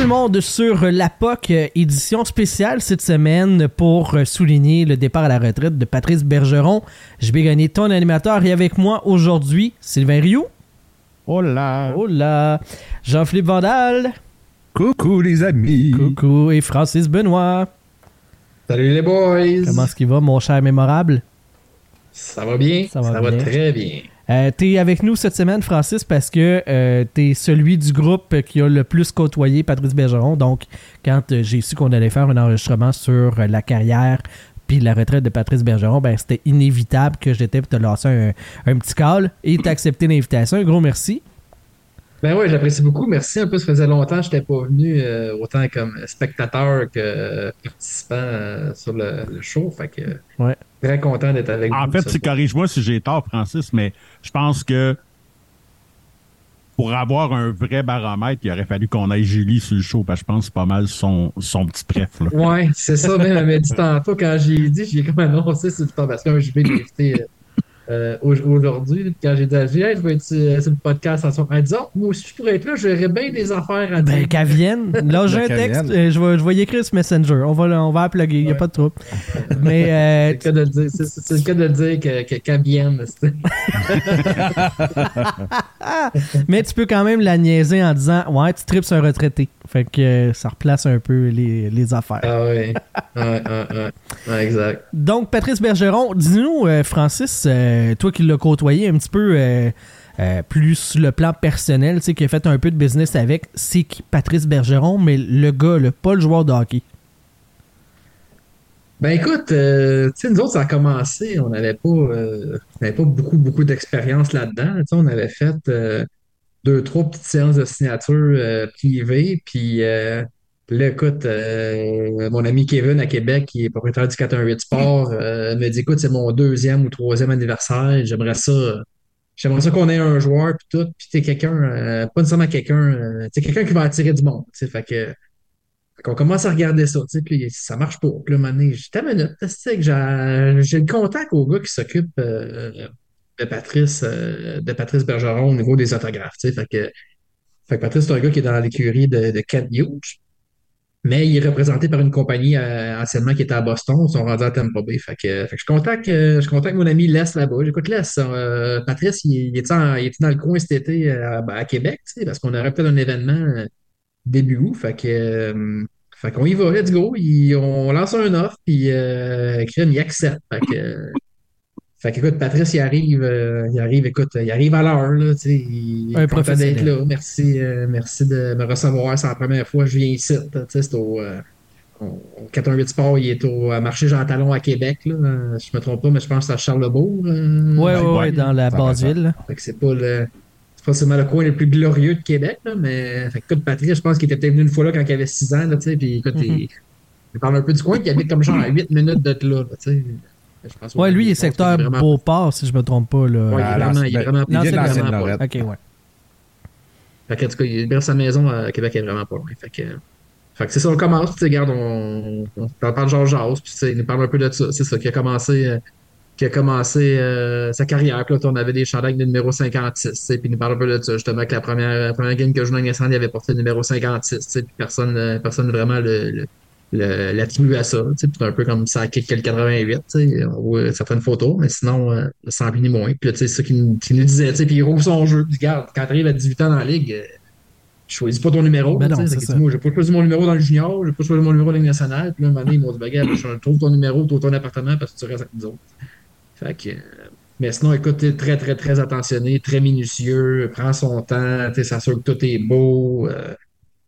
Tout le monde sur la POC, édition spéciale cette semaine pour souligner le départ à la retraite de Patrice Bergeron. Je vais gagner ton animateur et avec moi aujourd'hui, Sylvain Rioux. Hola. Hola. Jean-Philippe Vandal. Coucou les amis. Coucou. Et Francis Benoît. Salut les boys. Comment est-ce qu'il va, mon cher mémorable? Ça va bien? Ça va, très bien. Euh, t'es avec nous cette semaine, Francis, parce que euh, t'es celui du groupe qui a le plus côtoyé Patrice Bergeron. Donc, quand euh, j'ai su qu'on allait faire un enregistrement sur la carrière puis la retraite de Patrice Bergeron, ben c'était inévitable que j'étais pour te lancer un, petit call et t'as accepté l'invitation. Un gros merci. Ben oui, j'apprécie beaucoup. Merci. Un peu, ça faisait longtemps que je n'étais pas venu autant comme spectateur que participant sur le, show. Fait que ouais. Très content d'être avec vous. En fait, corrige-moi si j'ai tort, Francis, mais je pense que pour avoir un vrai baromètre, il aurait fallu qu'on aille Julie sur le show, parce que je pense que c'est pas mal son, son petit préf. Oui, c'est ça, même elle m'a dit tantôt quand j'ai dit, j'ai comme annoncé sur le temps parce que je vais l'inviter euh, aujourd'hui, quand j'ai dit à je vais être euh, sur, le podcast en son elle dit, oh, moi aussi, je pourrais être là, j'aurais bien des affaires à dire. Ben, qu'elle vienne. Là, j'ai un texte, euh, je vais, je vais y écrire ce Messenger. On va, on va il n'y a pas de trouble. Mais, c'est le cas de dire, c'est, le cas de dire que, qu'elle vienne. Mais tu peux quand même la niaiser en disant, ouais, tu tripes un retraité. Fait que ça replace un peu les, les affaires. Ah oui. Ouais, ouais, ouais. exact. Donc, Patrice Bergeron, dis-nous, Francis, euh, toi qui l'as côtoyé un petit peu euh, euh, plus sur le plan personnel, tu sais, qui a fait un peu de business avec, c'est Patrice Bergeron, mais le gars, pas le joueur de hockey? Ben écoute, tu sais, nous autres, ça a commencé, on n'avait pas, pas beaucoup, beaucoup d'expérience là-dedans. on avait fait deux, trois petites séances de signature privées, puis là, écoute, euh, mon ami Kevin à Québec, qui est propriétaire du 418 Sport, euh, me dit écoute, c'est mon deuxième ou troisième anniversaire, j'aimerais ça. J'aimerais ça qu'on ait un joueur puis tout, puis t'es quelqu'un, euh, pas nécessairement quelqu'un, c'est quelqu'un qui va attirer du monde, tu fait que qu'on commence à regarder ça, puis ça marche pas. Puis là, un j'ai ta minute, que j'ai le contact au gars qui s'occupe de Patrice, de Patrice Bergeron au niveau des autographes, fait que, fait Patrice, c'est un gars qui est dans l'écurie de, de Kent Hughes. Mais il est représenté par une compagnie euh, anciennement qui était à Boston. Ils sont rendus à Tampa Bay. Fait que, fait que je, contacte, euh, je contacte mon ami Les là-bas. J'écoute Les. Euh, Patrice, il, il, était il, dans le coin cet été à, à Québec, parce qu'on aurait peut-être un événement début août. Fait que, fait qu'on y va, let's go. on lance un offre, puis euh, il accepte. Fait que, fait qu'écoute, Patrice, il arrive, euh, il arrive, écoute, il arrive à l'heure, là, tu sais, il est content d'être là. Merci, euh, merci de me recevoir. C'est la première fois que je viens ici, tu sais, c'est au, euh, 418 Sport, il est au marché Jean Talon à Québec, là. Je me trompe pas, mais je pense que c'est à Charlebourg. Euh, ouais, ouais, ouais, dans la basse ville. Fait que c'est pas le, c'est pas seulement le coin le plus glorieux de Québec, là, mais, fait que, écoute, Patrice, je pense qu'il était peut-être venu une fois là quand il avait 6 ans, là, tu sais, puis écoute, il, mm-hmm. il, parle un peu du coin, il habite comme genre à 8 minutes d'être là, tu sais. Ouais, lui, il est secteur Beauport, si je me trompe pas. Là. Ouais, il est vraiment, il est vraiment, non, vraiment pas. Ok, ouais. Fait que, en tout cas, il sa maison à Québec est vraiment pas loin. Fait que, fait que c'est ça, on commence, tu sais, regarde, on, on parle de Georges Jazz, puis il nous parle un peu de ça. C'est ça qui a commencé, euh, qui a commencé euh, sa carrière. Puis là, on avait des chandails de numéro 56, puis il nous parle un peu de ça. Justement, que la première, la première game que je jouais dans il avait porté le numéro 56, puis personne, euh, personne vraiment le l'attribue à ça. C'est un peu comme ça kick le 88. On voit certaines photos, mais sinon, euh, sans plus ni moins. Puis là, c'est ça qu'il nous, nous, disait. Puis il rouvre son jeu. Puis regarde, quand tu arrives à 18 ans dans la ligue, euh, je choisis pas ton numéro. Ben non, c'est moi, j'ai pas choisi mon numéro dans le junior, j'ai pas choisi mon numéro dans le national. Puis là, un moment donné, ils m'ont dit, bagarre, ben, je trouve ton numéro, trouve ton appartement parce que tu restes avec nous autres. Fait que, euh, mais sinon, écoute, très, très, très attentionné, très minutieux, prend son temps, s'assure que tout est beau. Euh,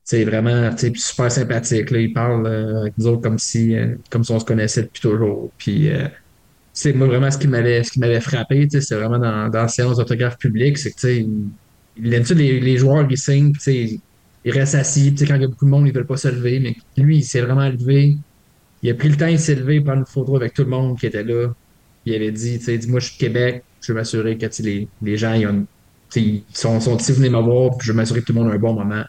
c'est vraiment super sympathique. Là. Il parle euh, avec nous autres comme si, euh, comme si on se connaissait depuis toujours. Puis, c'est euh, moi, vraiment, ce qui m'avait, ce qui m'avait frappé, c'est vraiment dans, dans la séance d'autographe c'est que, les, joueurs, ils signent, ils restent assis. Quand il y a beaucoup de monde, ils ne veulent pas se lever. Mais lui, il s'est vraiment levé. Il a pris le temps de s'est levé, prendre une photo avec tout le monde qui était là. Il avait dit, tu sais, dis moi, je suis de Québec, je veux m'assurer que les, les gens, ils, ont, ils sont, sont venez me voir, je veux m'assurer que tout le monde a un bon moment.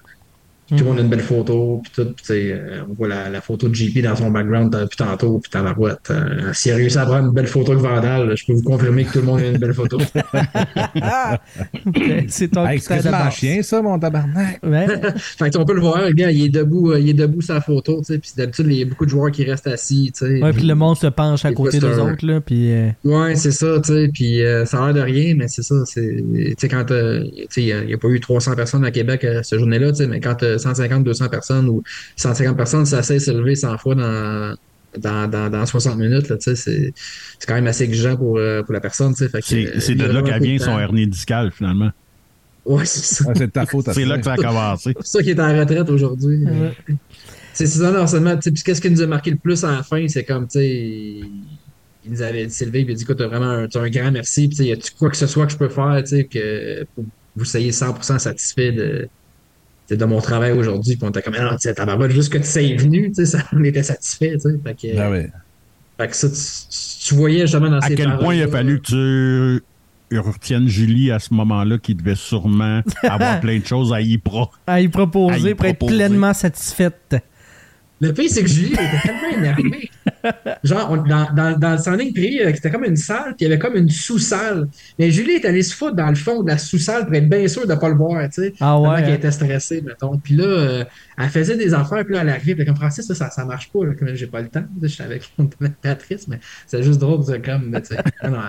Tout le monde a une belle photo, puis tout. Euh, on voit la, la, photo de JP dans son background depuis tantôt, puis dans la boîte. Euh, S'il a réussi à prendre une belle photo de Vandal, je peux vous confirmer que tout le monde a une belle photo. c'est ton hey, C'est chien, ça, mon tabarnak. Ouais. fait on peut le voir, le gars, il est debout, euh, il est debout sa photo, tu sais, puis d'habitude, il y a beaucoup de joueurs qui restent assis, tu sais. Ouais, puis le monde se penche à côté des autres, là, puis... Euh... Ouais, c'est ça, tu sais, puis euh, ça a l'air de rien, mais c'est ça, c'est... Tu sais, quand, tu sais, il n'y a, pas eu 300 personnes à Québec cette journée-là, tu sais, mais quand 150, 200 personnes ou 150 personnes, ça sait s'élever 100 fois dans, dans, dans, dans 60 minutes. C'est, c'est quand même assez exigeant pour, euh, pour la personne. C'est, c'est de là qu'elle vient son hernie discale, finalement. Ouais, c'est ça. c'est de ta faute. c'est là que ça a commencé. C'est ça qui est en retraite aujourd'hui. C'est ça, non seulement. qu'est-ce qui nous a marqué le plus à la fin, c'est comme, tu sais, il nous avait dit, Sylvain, il a dit, écoute, vraiment un, un grand merci. Puis, y a-tu quoi que ce soit que je peux faire, tu sais, que vous soyez 100% satisfait de, de mon travail aujourd'hui. Puis on était comme, ah, tu sais, juste que tu sais venu, tu sais, ça, on était satisfait, tu sais. Fait que, ah ouais. fait que ça, tu, voyais justement dans à ces À quel point il a fallu que tu retiennes Julie à ce moment-là qui devait sûrement avoir plein de choses à y, pro à y proposer pour être pleinement satisfaite. Le pire, c'est que Julie était tellement énervée. Genre, dans, dans, dans le standing prix, c'était comme une salle, puis il y avait comme une sous-salle. Mais Julie est allée se foutre dans le fond de la sous-salle pour être bien sûre de ne pas le voir, tu sais. Ah ouais. qu'elle hein? était stressée, mettons. Puis là, euh, elle faisait des affaires, puis là, elle arrive, puis comme Francis, ça, ça, ça marche pas, là, comme j'ai pas le temps. Je suis avec Patrice, mais c'est juste drôle, c'est comme, tu sais. Non,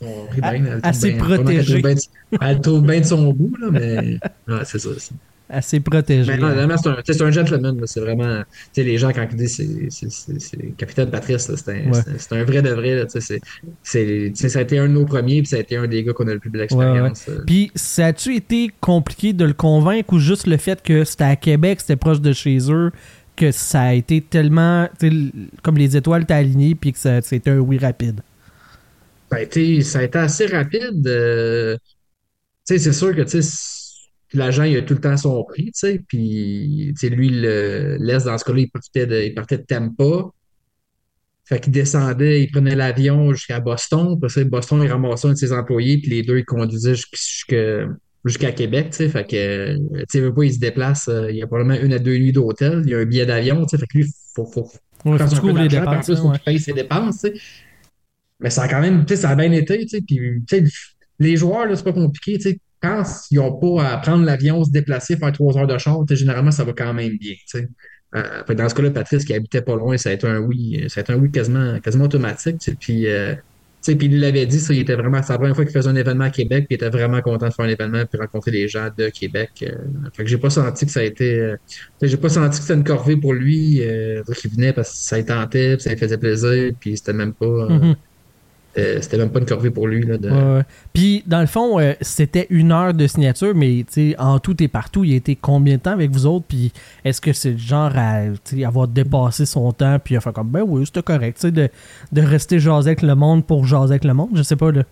elle, elle, elle s'est protégée. Elle trouve bien de son bout, là, mais ouais, c'est ça. Aussi assez protégé. Mais c'est un, gentleman. C'est vraiment. Les gens, quand ils disent c'est Capitaine Patrice, c'est un, vrai de vrai. ça a été un de nos premiers, puis ça a été un des gars qu'on a le plus d'expérience. Euh. Puis, ça a-tu été compliqué de le convaincre ou juste le fait que c'était à Québec, c'était proche de chez eux, que ça a été tellement. Comme les étoiles étaient alignées, puis que c'était un oui rapide? Ça a été, ça a été assez rapide. Euh, c'est sûr que l'agent, il a tout le temps son prix, tu sais, puis, lui, il le laisse dans ce cas-là, il partait de, il partait de Tampa. Fait qu'il descendait, il prenait l'avion jusqu'à Boston. Puis ça, Boston, il ramassait un de ses employés, puis les deux, ils conduisaient jusqu'à Québec, tu sais. Fait que, tu sais, pas, il se déplace, euh, il y a probablement une à deux nuits d'hôtel, il y a un billet d'avion, tu sais. Fait que lui, faut, faut, ouais, faut, faut les dépenses. Plus, faut paye ses dépenses, tu sais. Mais ça a quand même, tu sais, ça a bien été, tu sais. Puis, tu sais, les joueurs, là, c'est pas compliqué, tu sais quand ils n'ont pas à prendre l'avion, se déplacer, faire trois heures de chambre, généralement, ça va quand même bien. Euh, dans ce cas-là, Patrice, qui habitait pas loin, ça a été un oui, ça a été un oui quasiment, quasiment automatique. Puis, euh, puis il l'avait dit, ça, il était vraiment, c'est la première fois qu'il faisait un événement à Québec, puis il était vraiment content de faire un événement et rencontrer des gens de Québec. Euh, fait que j'ai pas senti que ça a été, euh, j'ai pas senti que c'était une corvée pour lui, euh, qu'il venait parce que ça tentait, puis ça lui faisait plaisir, puis c'était même pas. Mm-hmm. Euh, c'était même pas une corvée pour lui. Là. Puis, dans le fond, euh, c'était une heure de signature, mais en tout et partout, il a été combien de temps avec vous autres? Puis, est-ce que c'est le genre à avoir dépassé son temps, puis à faire comme, ben oui, c'était correct, de, de rester jaser avec le monde pour jaser avec le monde? Je sais pas, là.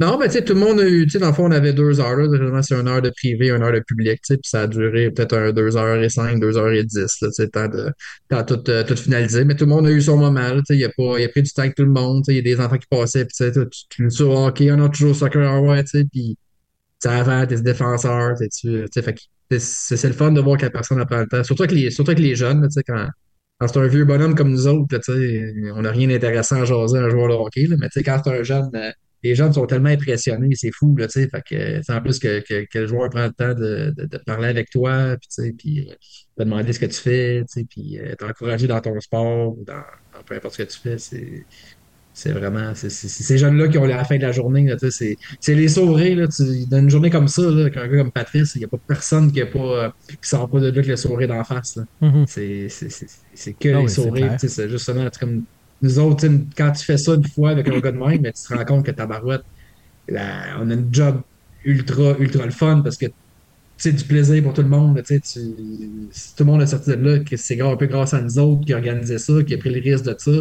Non, mais tu sais, tout le monde a eu, tu sais, dans le fond, on avait deux heures, là. c'est une heure de privé, une heure de public, tu sais, puis ça a duré peut-être deux heures et cinq, deux heures et dix, tu sais, temps de, tout, euh. Mais tout le monde a eu son moment, tu sais, il a pas, il a pris du temps avec tout le monde, tu sais, il y a des enfants qui passaient, puis tu sais, tu sur hockey, on a toujours soccer, ah ouais, tu sais, puis, tu avant, t'es défenseur, tu sais, fait que c'est le fun de voir que la personne apprend le temps. Surtout avec les, surtout les jeunes, tu sais, quand, quand c'est un vieux bonhomme comme nous autres, tu sais, on n'a rien d'intéressant à jaser un joueur de hockey, là, mais tu sais, quand c'est un jeune, euh, les gens sont tellement impressionnés, c'est fou, là, tu sais. Fait que, en plus que, que, le joueur prend le temps de, de, parler avec toi, puis, tu sais, puis euh, te demander ce que tu fais, tu sais, puis euh, t'encourager dans ton sport ou dans, peu importe ce que tu fais, c'est. C'est vraiment, c'est ces jeunes-là qui ont la fin de la journée, c'est les sauver. Là, tu, dans une journée comme ça, là, un gars comme Patrice, il n'y a pas personne qui, a pas, qui sort pas de là avec le sourire d'en face. Mm-hmm. C'est que les sourires. C'est justement comme nous autres, quand tu fais ça une fois avec un gars de même, mais tu te rends compte que ta barouette, on a une job ultra, ultra le fun parce que c'est du plaisir pour tout le monde. Tu, tout le monde est sorti de là, c'est un peu grâce à nous autres qui organisé ça, qui a pris le risque de ça.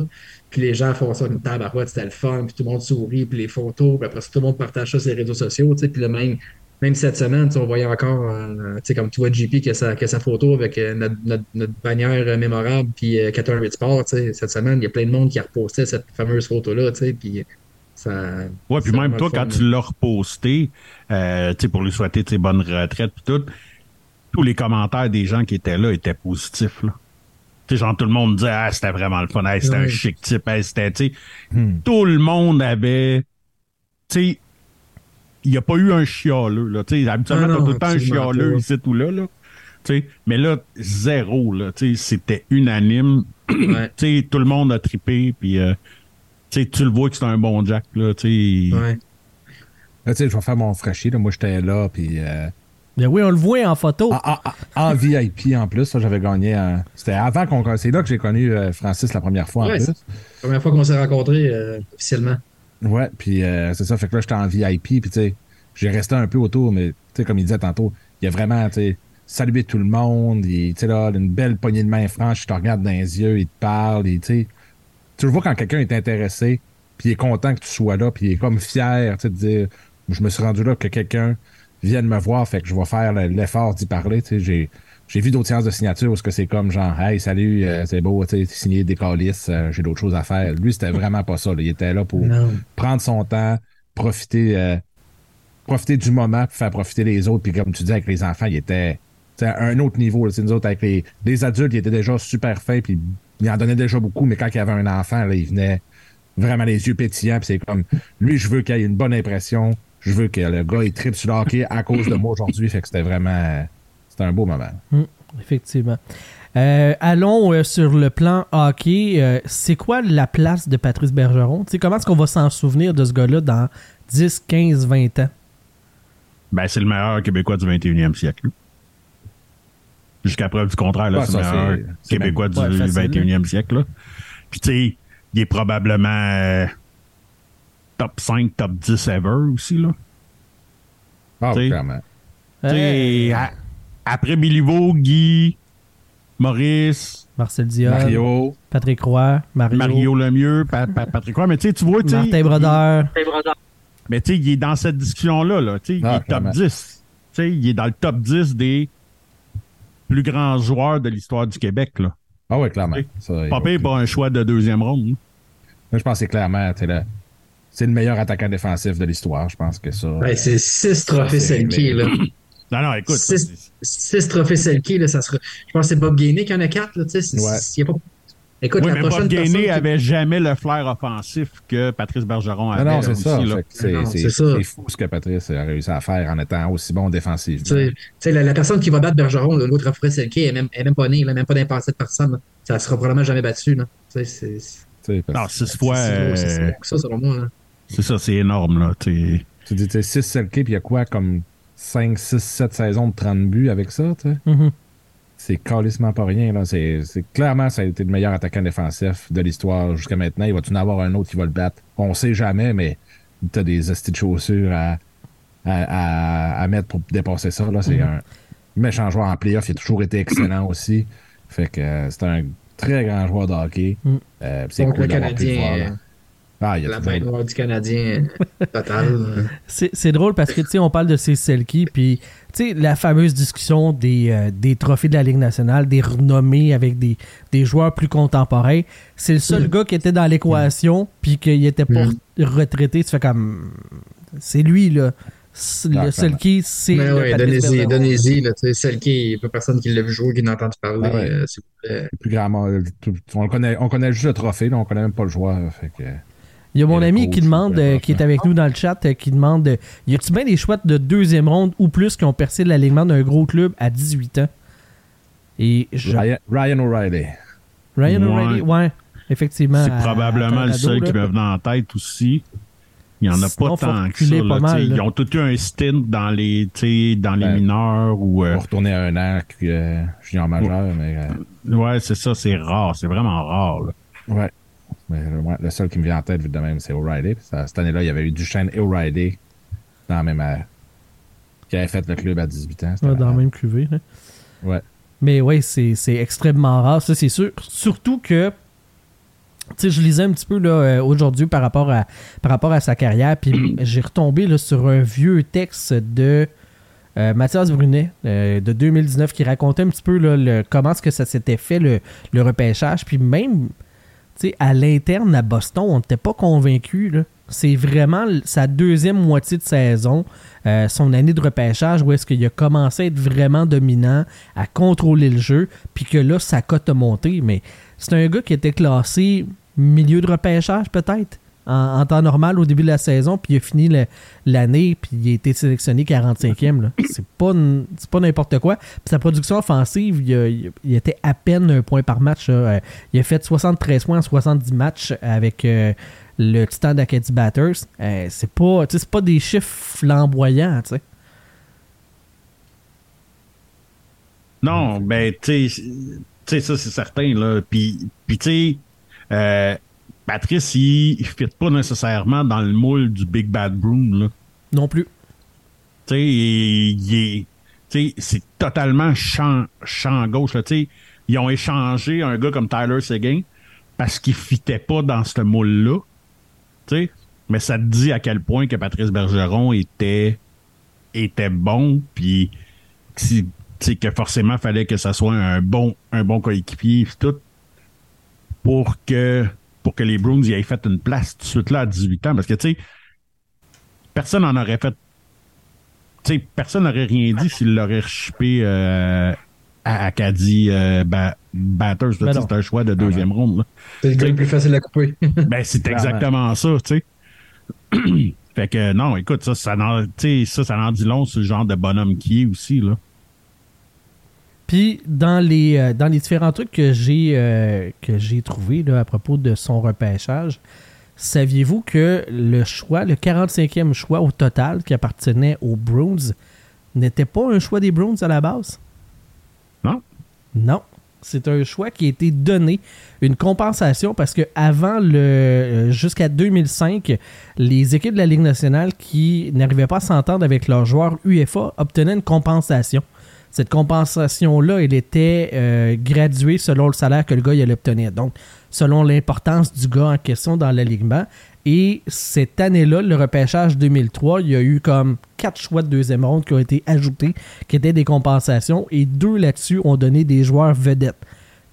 Puis les gens font ça une tabarouette, c'était le fun, puis tout le monde sourit, puis les photos, puis après tout le monde partage ça sur les réseaux sociaux. Puis le même, même cette semaine, on voyait encore, euh, comme tu vois JP qui a sa, sa photo avec euh, notre, notre, bannière mémorable, puis euh, 418 Sport, cette semaine, il y a plein de monde qui a reposté cette fameuse photo-là, puis ça. Ouais, puis même toi, quand tu l'as reposté, euh, pour lui souhaiter bonne retraite, puis tout, tous les commentaires des gens qui étaient là étaient positifs, là. sais, genre, tout le monde disait, ah, c'était vraiment le fun, c'était un chic type, c'était, tu sais, hmm. tout le monde avait, tu sais, il n'y a pas eu un chialeux. Là. habituellement, ah t'as tout le temps un chialeux ici ou là. là. mais là, zéro. Là, c'était unanime. tout le monde a trippé. Puis, euh, tu le vois que c'est un bon Jack. Là, sais. ouais. Là, je vais faire mon fraîchier. Moi, j'étais là. Puis, euh... Ben oui, on le voit en photo. En, VIP en plus. J'avais gagné. C'était avant qu'on. C'est là que j'ai connu euh, Francis la première fois en plus. La première fois qu'on s'est rencontrés euh, officiellement. Ouais, puis euh, c'est ça. Fait que là, j'étais en VIP, puis tu sais, j'ai resté un peu autour, mais tu sais, comme il disait tantôt, il y a vraiment, tu sais, salué tout le monde, tu sais, là, une belle poignée de main franche, il te regarde dans les yeux, il te parle, tu sais. Tu le vois quand quelqu'un est intéressé, puis il est content que tu sois là, puis il est comme fier, tu sais, de dire, je me suis rendu là que quelqu'un vienne me voir, fait que je vais faire l'effort d'y parler, tu sais, j'ai j'ai vu d'autres séances de signature où que c'est comme genre Hey, salut, euh, c'est beau, tu sais, signer des calices, euh, j'ai d'autres choses à faire. Lui, c'était vraiment pas ça. Il était là pour prendre son temps, profiter, euh, profiter du moment, puis faire profiter les autres. Puis comme tu dis, avec les enfants, il était à un autre niveau. Là, nous autres, avec les, adultes, il était déjà super fin, puis il en donnait déjà beaucoup, mais quand il y avait un enfant, là, il venait vraiment les yeux pétillants, puis c'est comme lui, je veux qu'il ait une bonne impression. Je veux que le gars il tripe sur le hockey à cause de moi aujourd'hui. Fait que c'était vraiment c'est un beau moment. Hum, effectivement. Euh, allons euh, sur le plan hockey. Euh, c'est quoi la place de Patrice Bergeron? comment est-ce qu'on va s'en souvenir de ce gars-là dans 10, 15, 20 ans? Ben, c'est le meilleur Québécois du 21e siècle. Jusqu'à preuve du contraire, là, c'est le meilleur Québécois du 21e siècle. Puis, tu sais, il est probablement top 5, top 10 ever aussi. Là. Ah, clairement. Tu sais, après Biliveau, Guy, Maurice, Marcel Dion, Mario, Patrick Roy, Mario, Mario Lemieux, Patrick Roy. Mais tu vois, tu Martin Brodeur. Mais tu sais, il est dans cette discussion-là. Là, il ah, est top 10. sais, il est dans le top 10 des plus grands joueurs de l'histoire du Québec. Là. Ah oui, clairement. Papé n'est pas un choix de deuxième ronde. Moi, je pense que c'est clairement, c'est le meilleur attaquant défensif de l'histoire. Je pense que ça. Ouais, c'est six trophées Selkie, là. Non, non, écoute. Six, trophées Selkie, là, ça sera. Je pense que c'est Bob Gainé qui en a quatre, là, tu sais. Ouais. Pas... Écoute, oui, la mais prochaine Bob Gainé n'avait jamais le flair offensif que Patrice Bergeron avait. Non, non c'est ça. C'est fou ce que Patrice a réussi à faire en étant aussi bon défensif. Tu sais, la, la, personne qui va battre Bergeron, l'autre trophée Selkie, elle n'est même, même, pas née, elle même pas d'impassé de personne. Là. Ça ne sera probablement jamais battu. Là. Tu sais, c'est. Non, six fois. C'est ça, selon moi. C'est ça, c'est énorme. Là. Tu dis, tu sais, six Selkie, puis il y a quoi comme 5, 6, 7 saisons de 30 buts avec ça, tu sais. Mm-hmm. C'est calissement pas rien, là. C'est, clairement, ça a été le meilleur attaquant défensif de l'histoire jusqu'à maintenant. Il va-tu en avoir un autre qui va le battre? On sait jamais, mais t'as des astis de chaussures à, à, à, mettre pour dépasser ça, là. C'est mm-hmm. un méchant joueur en playoff. Il a toujours été excellent aussi. Fait que euh, c'est un très grand joueur de hockey. Mm. Euh, c'est cool le Canadien. Ah, il y a la main noire du Canadien, total. C'est drôle parce que, tu sais, on parle de ces Selkie, puis, tu sais, la fameuse discussion des, euh, des trophées de la Ligue nationale, des renommés avec des, des joueurs plus contemporains. C'est le seul mm. gars qui était dans l'équation, puis qu'il était pas mm. retraité. Tu fais comme. C'est lui, là. Le Selkie, c'est. Mais oui, donnez-y, donnez-y. Selkie, il n'y a pas personne qui l'a vu jouer, qui n'a entendu parler. Euh, le plus grand, on, connaît, on connaît juste le trophée, là, on connaît même pas le joueur. Fait que... Il y a mon ami qui demande, euh, qui est avec nous dans le chat, euh, qui demande euh, y a-t-il bien des chouettes de deuxième ronde ou plus qui ont percé l'alignement d'un gros club à 18 ans? Et Ryan, O'Reilly. Ryan O'Reilly, ouais, effectivement. C'est probablement le seul qui me venait en tête aussi. Il n'y en a pas tant que ça. Pas mal, ils ont tous eu un stint dans les, dans les mineurs. Ou, euh... retourner à un an euh, junior majeur. Mais, Ouais, c'est ça, c'est rare. C'est vraiment rare. Là. Ouais. Mais le, seul qui me vient en tête, de même, c'est O'Reilly. Cette année-là, il y avait eu Duchesne et O'Reilly dans la même ère. Qui avait fait le club à 18 ans. dans la même cuvée. Hein. Ouais. Mais oui, c'est extrêmement rare, ça, c'est sûr. Surtout que, tu sais, je lisais un petit peu là, euh, aujourd'hui par, rapport à, par rapport à sa carrière, puis j'ai retombé là, sur un vieux texte de euh, Mathias Brunet euh, de 2019 qui racontait un petit peu là, le, comment est-ce que ça s'était fait le, le repêchage. Puis même à l'interne à Boston, on n'était pas convaincus. là. C'est vraiment sa deuxième moitié de saison, euh, son année de repêchage, où est-ce qu'il a commencé à être vraiment dominant, à contrôler le jeu, puis que là, sa cote a monté. Mais c'est un gars qui était classé milieu de repêchage, peut-être, en, en temps normal au début de la saison, puis il a fini l'année, puis il a été sélectionné 45e. là. C'est pas, pas n'importe quoi. Puis sa production offensive, il, a- il- il était à peine un point par match. là. Euh, Il a fait 73 points en 70 matchs avec euh, le Titan d'Acadie Batters. Euh, c'est pas, pas des chiffres flamboyants. tu sais. Non, ben, tu sais, tu sais, ça, c'est certain, là. Puis, puis tu sais, euh, Patrice, il ne fit pas nécessairement dans le moule du Big Bad Broom, là. Non plus. Tu sais, il, est. C'est totalement champ, champ gauche, là. Tu sais, ils ont échangé un gars comme Tyler Seguin parce qu'il fitait pas dans ce moule-là. Mais ça te dit à quel point que Patrice Bergeron était, était bon, puis que forcément fallait que ça soit un bon, un bon coéquipier, tout, pour que, pour que les Bruins y aient fait une place tout de suite là à 18 ans. Parce que, tu sais, personne n'en aurait fait. Tu sais, personne n'aurait rien dit s'il l'aurait chippé euh, à Acadie euh, Ba- Batters. Ben c'est un choix de deuxième ronde. C'est le gars le plus facile à couper. Ben, c'est exactement ça, tu sais. fait que non, écoute, ça, ça, sais, ça, ça en dit long sur le genre de bonhomme qui est aussi, là. Puis dans les, euh, dans les différents trucs que j'ai euh, que j'ai trouvé à propos de son repêchage, saviez-vous que le choix, le 45e choix au total qui appartenait aux Bruins, n'était pas un choix des Bruins à la base? Non? Non. C'est un choix qui a été donné, une compensation, parce que avant le euh, jusqu'à 2005, les équipes de la Ligue nationale qui n'arrivaient pas à s'entendre avec leurs joueurs UFA obtenaient une compensation. Cette compensation-là, elle était euh, graduée selon le salaire que le gars il obtenir. Donc, selon l'importance du gars en question dans l'alignement. Et cette année-là, le repêchage 2003, il y a eu comme quatre choix de deuxième ronde qui ont été ajoutés, qui étaient des compensations, et deux là-dessus ont donné des joueurs vedettes.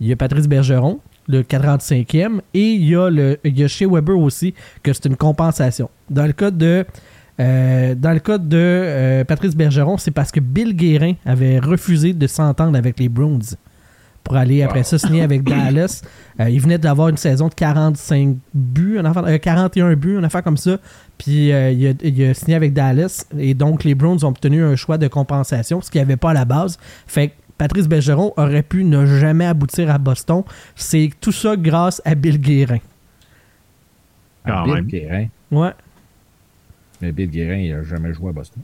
Il y a Patrice Bergeron, le 45e, et il y a, le, il Weber aussi, que c'est une compensation. Dans le cas de, euh, dans le cas de euh, Patrice Bergeron, c'est parce que Bill Guérin avait refusé de s'entendre avec les Bruins pour aller après ça signer avec Dallas. Euh, il venait d'avoir une saison de 45 buts, un affaire- euh, 41 buts, une affaire comme ça. Puis euh, il, a, il a signé avec Dallas. Et donc les Browns ont obtenu un choix de compensation, ce qu'il n'y avait pas à la base. Fait que Patrice Bergeron aurait pu ne jamais aboutir à Boston. C'est tout ça grâce à Bill Guérin. Quand Bill même. Guérin. Ouais. Mais Bill Guérin, il a jamais joué à Boston.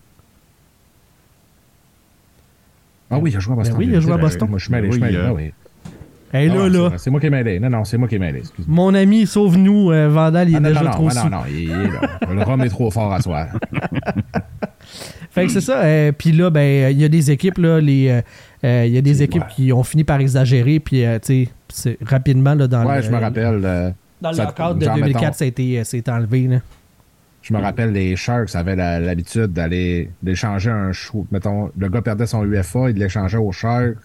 Ah oui, il a joué à Boston. Ben oui, il a joué à Boston. Moi, je suis mêlé, je suis mêlé. euh, Ah oui. Ah, là, c'est là, C'est moi qui ai mêlé. Non, non, c'est moi qui ai mêlé. Excuse-moi. mon ami, sauve-nous, euh, Vandal, il est Ah, non, déjà non, trop non, sous. non, non, il est là. Le rhum est trop fort à soi. Fait que c'est ça. euh, puis là, ben, il y a des équipes, là, les, euh, il y a des équipes ouais. qui ont fini par exagérer. Puis, euh, tu sais, rapidement, là, dans Ouais, le, je me rappelle. euh, Dans le cadre de genre, 2004, mettons, ça a été, c'est enlevé. Là. Je me rappelle, les Sharks avaient l'habitude d'aller d'échanger un. Mettons, le gars perdait son UFA, il l'échangeait aux Sharks.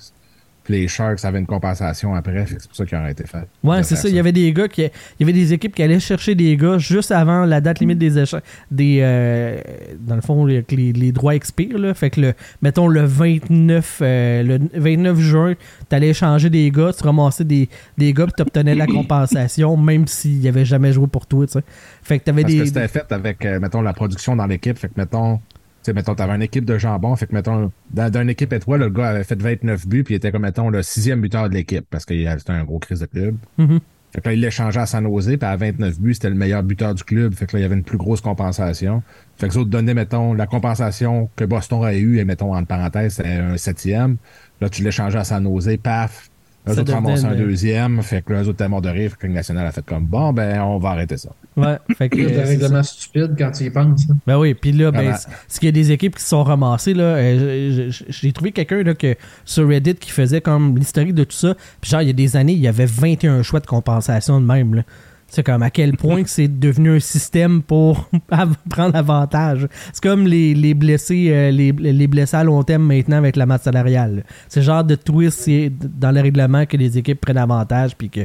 Les Sharks avaient une compensation après. C'est pour ça qu'ils ont été fait. Ouais, c'est ça. Il y avait des gars qui, il y avait des équipes qui allaient chercher des gars juste avant la date limite des échanges, des, euh, dans le fond, les, les- les droits expirent là. Fait que le, mettons le 29, euh, le 29 juin, t'allais échanger des gars, tu ramassais des, des gars, puis t'obtenais la compensation, même s'ils n'avaient jamais joué pour toi, tu sais. Fait que t'avais Parce des, que c'était fait avec, euh, mettons, la production dans l'équipe. Fait que, mettons, tu sais, mettons, t'avais une équipe de jambon. Fait que, mettons, dans, dans une équipe étoile, le gars avait fait 29 buts, puis il était comme, mettons, le sixième buteur de l'équipe, parce que il- c'était un gros crise de club. Mhm. Fait que là, il l'échangeait à San Jose, puis à 29 buts, c'était le meilleur buteur du club. Fait que là, il y avait une plus grosse compensation. Fait que ça autres donnaient, mettons, la compensation que Boston aurait eu, et mettons, entre parenthèses, c'était un septième. Là, tu l'échangeais à San Jose, paf. Eux Ça autres ramassaient un le- deuxième. Fait que là, eux autres étaient morts de rire. Fait que la Ligue nationale a fait comme, bon, ben, on va arrêter ça. Ouais, fait que, C'est règlement stupide quand tu y penses. hein. Ben oui, puis là, ben, ce qu'il y a des équipes qui se sont ramassées, là, euh, j'ai trouvé quelqu'un là, que, sur Reddit qui faisait comme l'historique de tout ça. Puis genre, il y a des années, il y avait 21 choix de compensation de même. Là. C'est comme à quel point que c'est devenu un système pour prendre avantage. C'est comme les, les blessés euh, les, les, blessés à long terme maintenant avec la masse salariale. C'est genre de twist dans le règlement que les équipes prennent avantage puis que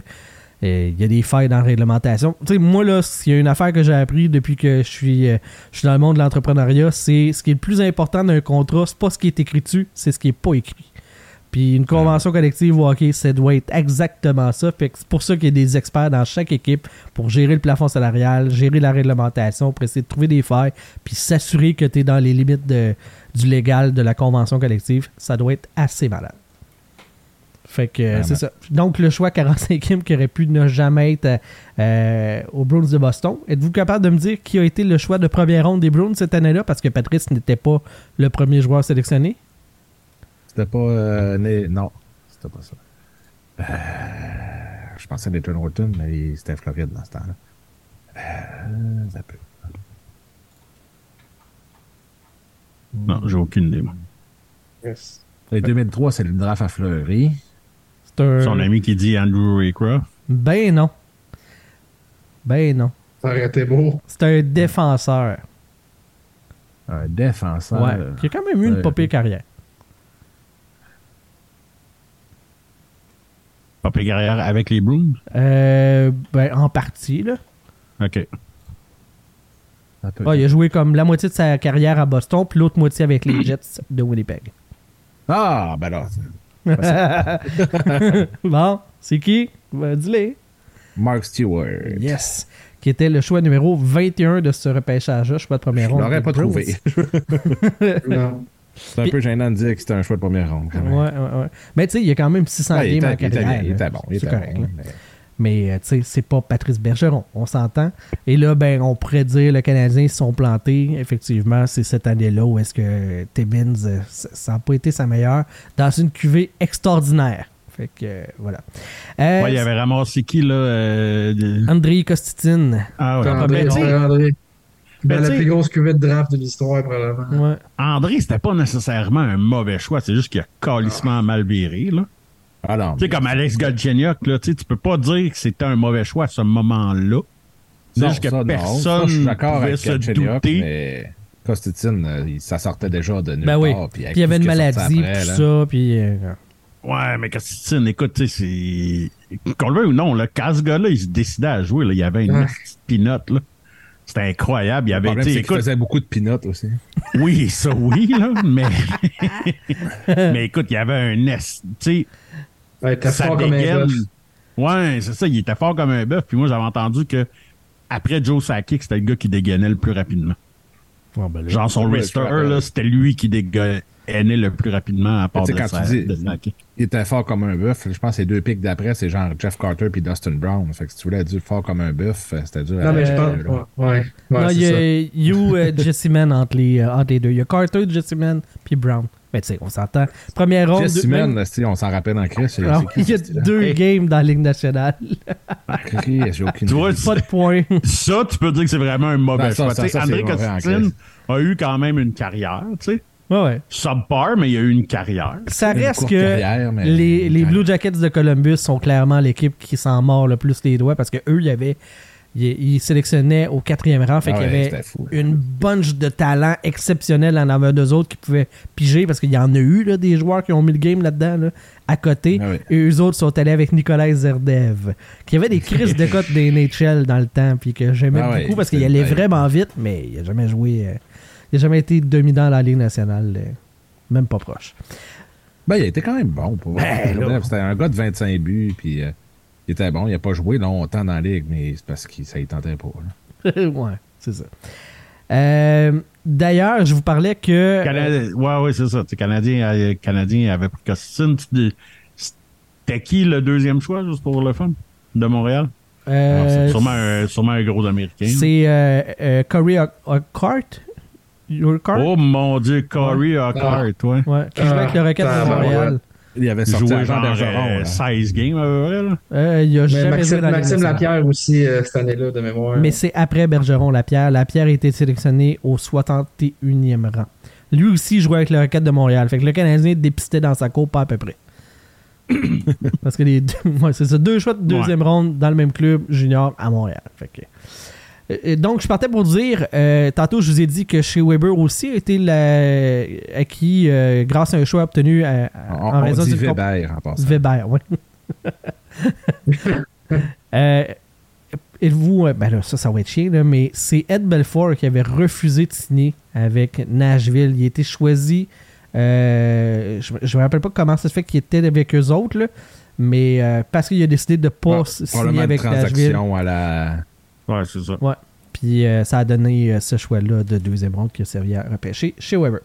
euh, il y a des failles dans la réglementation. Tu sais, moi, là, s'il y a une affaire que j'ai appris depuis que je suis, euh, je suis dans le monde de l'entrepreneuriat, c'est ce qui est le plus important d'un contrat, c'est pas ce qui est écrit dessus, c'est ce qui est pas écrit. Puis une convention collective au hockey, ça doit être exactement ça. Fait que c'est pour ça qu'il y a des experts dans chaque équipe pour gérer le plafond salarial, gérer la réglementation, pour essayer de trouver des failles, puis s'assurer que tu es dans les limites de, du légal de la convention collective. Ça doit être assez malade. Fait que c'est ça. Donc le choix 45e qui aurait pu ne jamais être euh, aux Bruins de Boston. Êtes-vous capable de me dire qui a été le choix de première ronde des Bruins cette année-là? Parce que Patrice n'était pas le premier joueur sélectionné. C'était pas. Euh, né... Non, c'était pas ça. Euh, je pensais à Nathan Horton, mais c'était Floride dans ce temps-là. Euh, ça peut. Non, j'ai aucune idée, moi. Yes. Et 2003, c'est le draft à Fleury. Un... Son ami qui dit Andrew Raycroft. Ben non. Ben non. Ça aurait été beau. C'est un défenseur. Un défenseur. Ouais. Qui a quand même eu une popée carrière. Pas carrière avec les Bruins? Euh, ben, en partie, là. OK. Ah, il a joué comme la moitié de sa carrière à Boston, puis l'autre moitié avec les Jets de Winnipeg. Ah, ben là. bon, c'est qui? Ben, dis-le. Mark Stewart. Yes. Qui était le choix numéro 21 de ce repêchage-là, choix de première ronde. Je l'aurais pas trouvé. non. C'est un peu gênant de dire que c'était un choix de première ronde. Ouais, ouais, ouais. Mais tu sais, il y a quand même 600 games en carrière. Il était bon. Il était correct, bon mais, euh, tu sais, c'est pas Patrice Bergeron, on s'entend. Et là, ben, on pourrait dire le Canadien se sont plantés. Effectivement, c'est cette année-là où est-ce que Tibbins, euh, ça n'a pas été sa meilleure, dans une cuvée extraordinaire. Fait que, euh, voilà. il y avait ramassé qui, là André Kostitine. Ah ouais. André, André. Ben, la plus grosse cuvée de draft de l'histoire, probablement. Ouais. André, c'était pas nécessairement un mauvais choix, c'est juste qu'il a calissement mal viré, là. Ah tu sais, comme Alex Galchenyuk, là, tu peux pas dire que c'était un mauvais choix à ce moment-là. C'est juste que personne ne pouvait se douter. Mais... Costitine, euh, ça sortait déjà de nulle ben oui. part. Puis il y avait une maladie, tout ça, puis... Euh, ouais, mais Costitine, écoute, c'est... Qu'on le veuille ou non, là, quand ce gars-là, il se décidait à jouer, là, il y avait une petite pinote, là. C'était incroyable. Il y avait, le écoute, faisait beaucoup de pinottes aussi. Oui, ça oui, là, mais... mais écoute, il y avait un nest, tu sais Ouais, il était fort comme un bœuf. Ouais, c'est ça, il était fort comme un bœuf. Puis moi, j'avais entendu que après Joe Sakic, c'était le gars qui dégainait le plus rapidement. Ben Genre son wrister, là, c'était lui qui dégainait le plus rapidement à part de, quand tu dis, Il était fort comme un bœuf. Je pense que les deux pics d'après, c'est genre Jeff Carter puis Dustin Brown. Fait que si tu voulais être fort comme un bœuf, c'était dur non, à Non, mais je pense. Ouais, ouais, non, il y a You, uh, Jesse Man entre les, euh, entre les deux. Il y a Carter, Jesse Man puis Brown. Mais tu sais, on s'entend. Première ronde. Jesse Man, on s'en rappelle en Chris. Ah, il y a deux games dans la Ligue nationale. j'ai aucune tu vois, Pas de points. Ça, tu peux dire que c'est vraiment un mauvais choix. André Costin a eu quand même une carrière, tu sais. Ouais, ouais. Subpar, mais il y a eu une carrière. Ça reste que les, les Blue Jackets de Columbus sont clairement l'équipe qui s'en mord le plus les doigts parce que eux, il y avait il, sélectionnait au quatrième rang. Fait ah qu'il y avait une bunch de talents exceptionnels en avant d'eux autres qui pouvaient piger parce qu'il y en a eu là, des joueurs qui ont mis le game là-dedans à côté. Ah et eux autres sont allés avec Nicolas Zerdev, qui avait des crises de cote des NHL dans le temps, puis que j'aimais ah beaucoup parce qu'il allait vraiment vite, mais il n'a jamais joué. Euh, il n'a jamais été dominant dans la Ligue nationale, euh, même pas proche. Ben, il a été quand même bon. Pour ben, C'était un gars de 25 buts, puis. Euh, il était bon. Il n'a pas joué longtemps dans la ligue, mais c'est parce que ça ne tentait pas. ouais, c'est ça. Euh, d'ailleurs, je vous parlais que. Canadien, ouais, ouais, c'est ça. Canadien, euh, Canadien avait pris Costin. C'était qui le deuxième choix, juste pour le fun, de Montréal? Euh, c'est sûrement, un, sûrement un gros Américain. C'est euh, Corey Oh mon Dieu, Corey Hart, ouais. ouais. Qui jouait avec le Rocket de Montréal? Il avait sorti joué genre Bergeron, 16 games à peu près. Là. Euh, il a jamais Maxime, joué Maxime Lapierre aussi euh, cette année-là de mémoire. Mais c'est après Bergeron Lapierre. Lapierre a été sélectionné au 61e rang. Lui aussi jouait avec le Rocket de Montréal. Fait que le Canadien dépistait dans sa cour pas à peu près. Parce que les deux, ouais, c'est ça, deux choix de deuxième ronde dans le même club junior à Montréal. Fait que, euh, donc, je partais pour dire, euh, tantôt, je vous ai dit que chez Weber aussi a été la, acquis euh, grâce à un choix obtenu à- à- On, en on raison dit comp- Weber en passant. Weber, oui. euh, et vous, euh, ben là, ça, ça va être là, mais c'est Ed Belfort qui avait refusé de signer avec Nashville. Il a été choisi. euh, je ne me rappelle pas comment ça se fait qu'il était avec eux autres, là, mais euh, parce qu'il a décidé de ne pas signer avec Nashville. transaction à la. Ouais, c'est ça. Puis euh, ça a donné euh, ce choix-là de deuxième ronde qui a servi à repêcher chez Weber.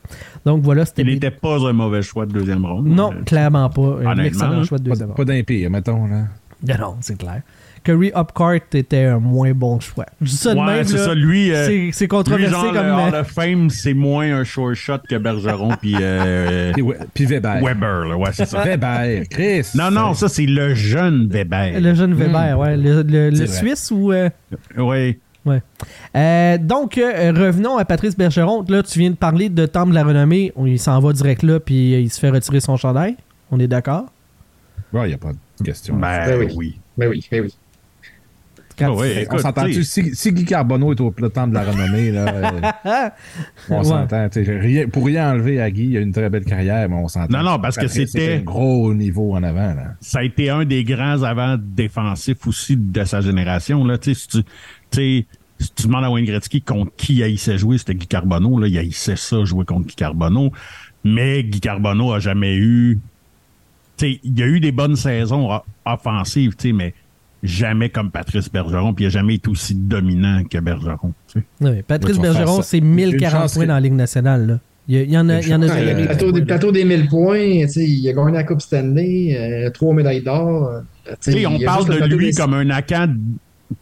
Donc voilà, c'était. Il n'était pas un mauvais choix de deuxième ronde. Non, Euh, clairement pas. Un Honnêtement, excellent choix de Pas, deuxième ronde. pas d'impire, mettons. Là. Non, non, c'est clair. Curry Upcart était un moins bon choix. Je dis ça de Ouais, même, c'est là, ça. Lui, euh, c'est- c'est lui, controversé genre, comme. le Hall of Fame, c'est moins un short shot que Bergeron puis euh, Puis, ouais, Weber. Weber. Là. Ouais, c'est ça. Weber, Chris. Non, non, ça, c'est le jeune Weber. le jeune Weber, ouais. Le. Suisse ou. euh, Oui. Euh, donc, euh, revenons à Patrice Bergeron. Là, tu viens de parler de Temple de la Renommée. On- Il s'en va direct là, puis euh, il se fait retirer son chandail. On est d'accord? Il n'y a pas de question. Ben, Ben oui. oui. Ben oui, ben oui. Quand- on s'entend-tu? Si, si Guy Carbonneau est au peloton de la renommée, là, euh, on s'entend. Pour rien enlever à Guy, il a une très belle carrière, mais on s'entend. Non, non, parce que c'était- un gros niveau en avant. Là. ça a été un des grands avant défensifs aussi de sa génération. Là. Si tu, si demandes à Wayne Gretzky contre qui il haïssait jouer, c'était Guy Carbonneau. Là, il haïssait ça, jouer contre Guy Carbonneau. Mais Guy Carbonneau a jamais eu... Il y a eu des bonnes saisons offensives, mais jamais comme Patrice Bergeron, puis il a jamais été aussi dominant que Bergeron. tu sais. Ouais, Patrice Bergeron, c'est Une 1040 chance points que- dans la Ligue nationale. Là. Il, y a- il y en a, il y en a chance Ouais, jamais le eu de plateau, des, là. plateau des 1000 points, tu sais, il a gagné la Coupe Stanley, euh, trois médailles d'or. euh, on il parle de lui des- comme un attaquant,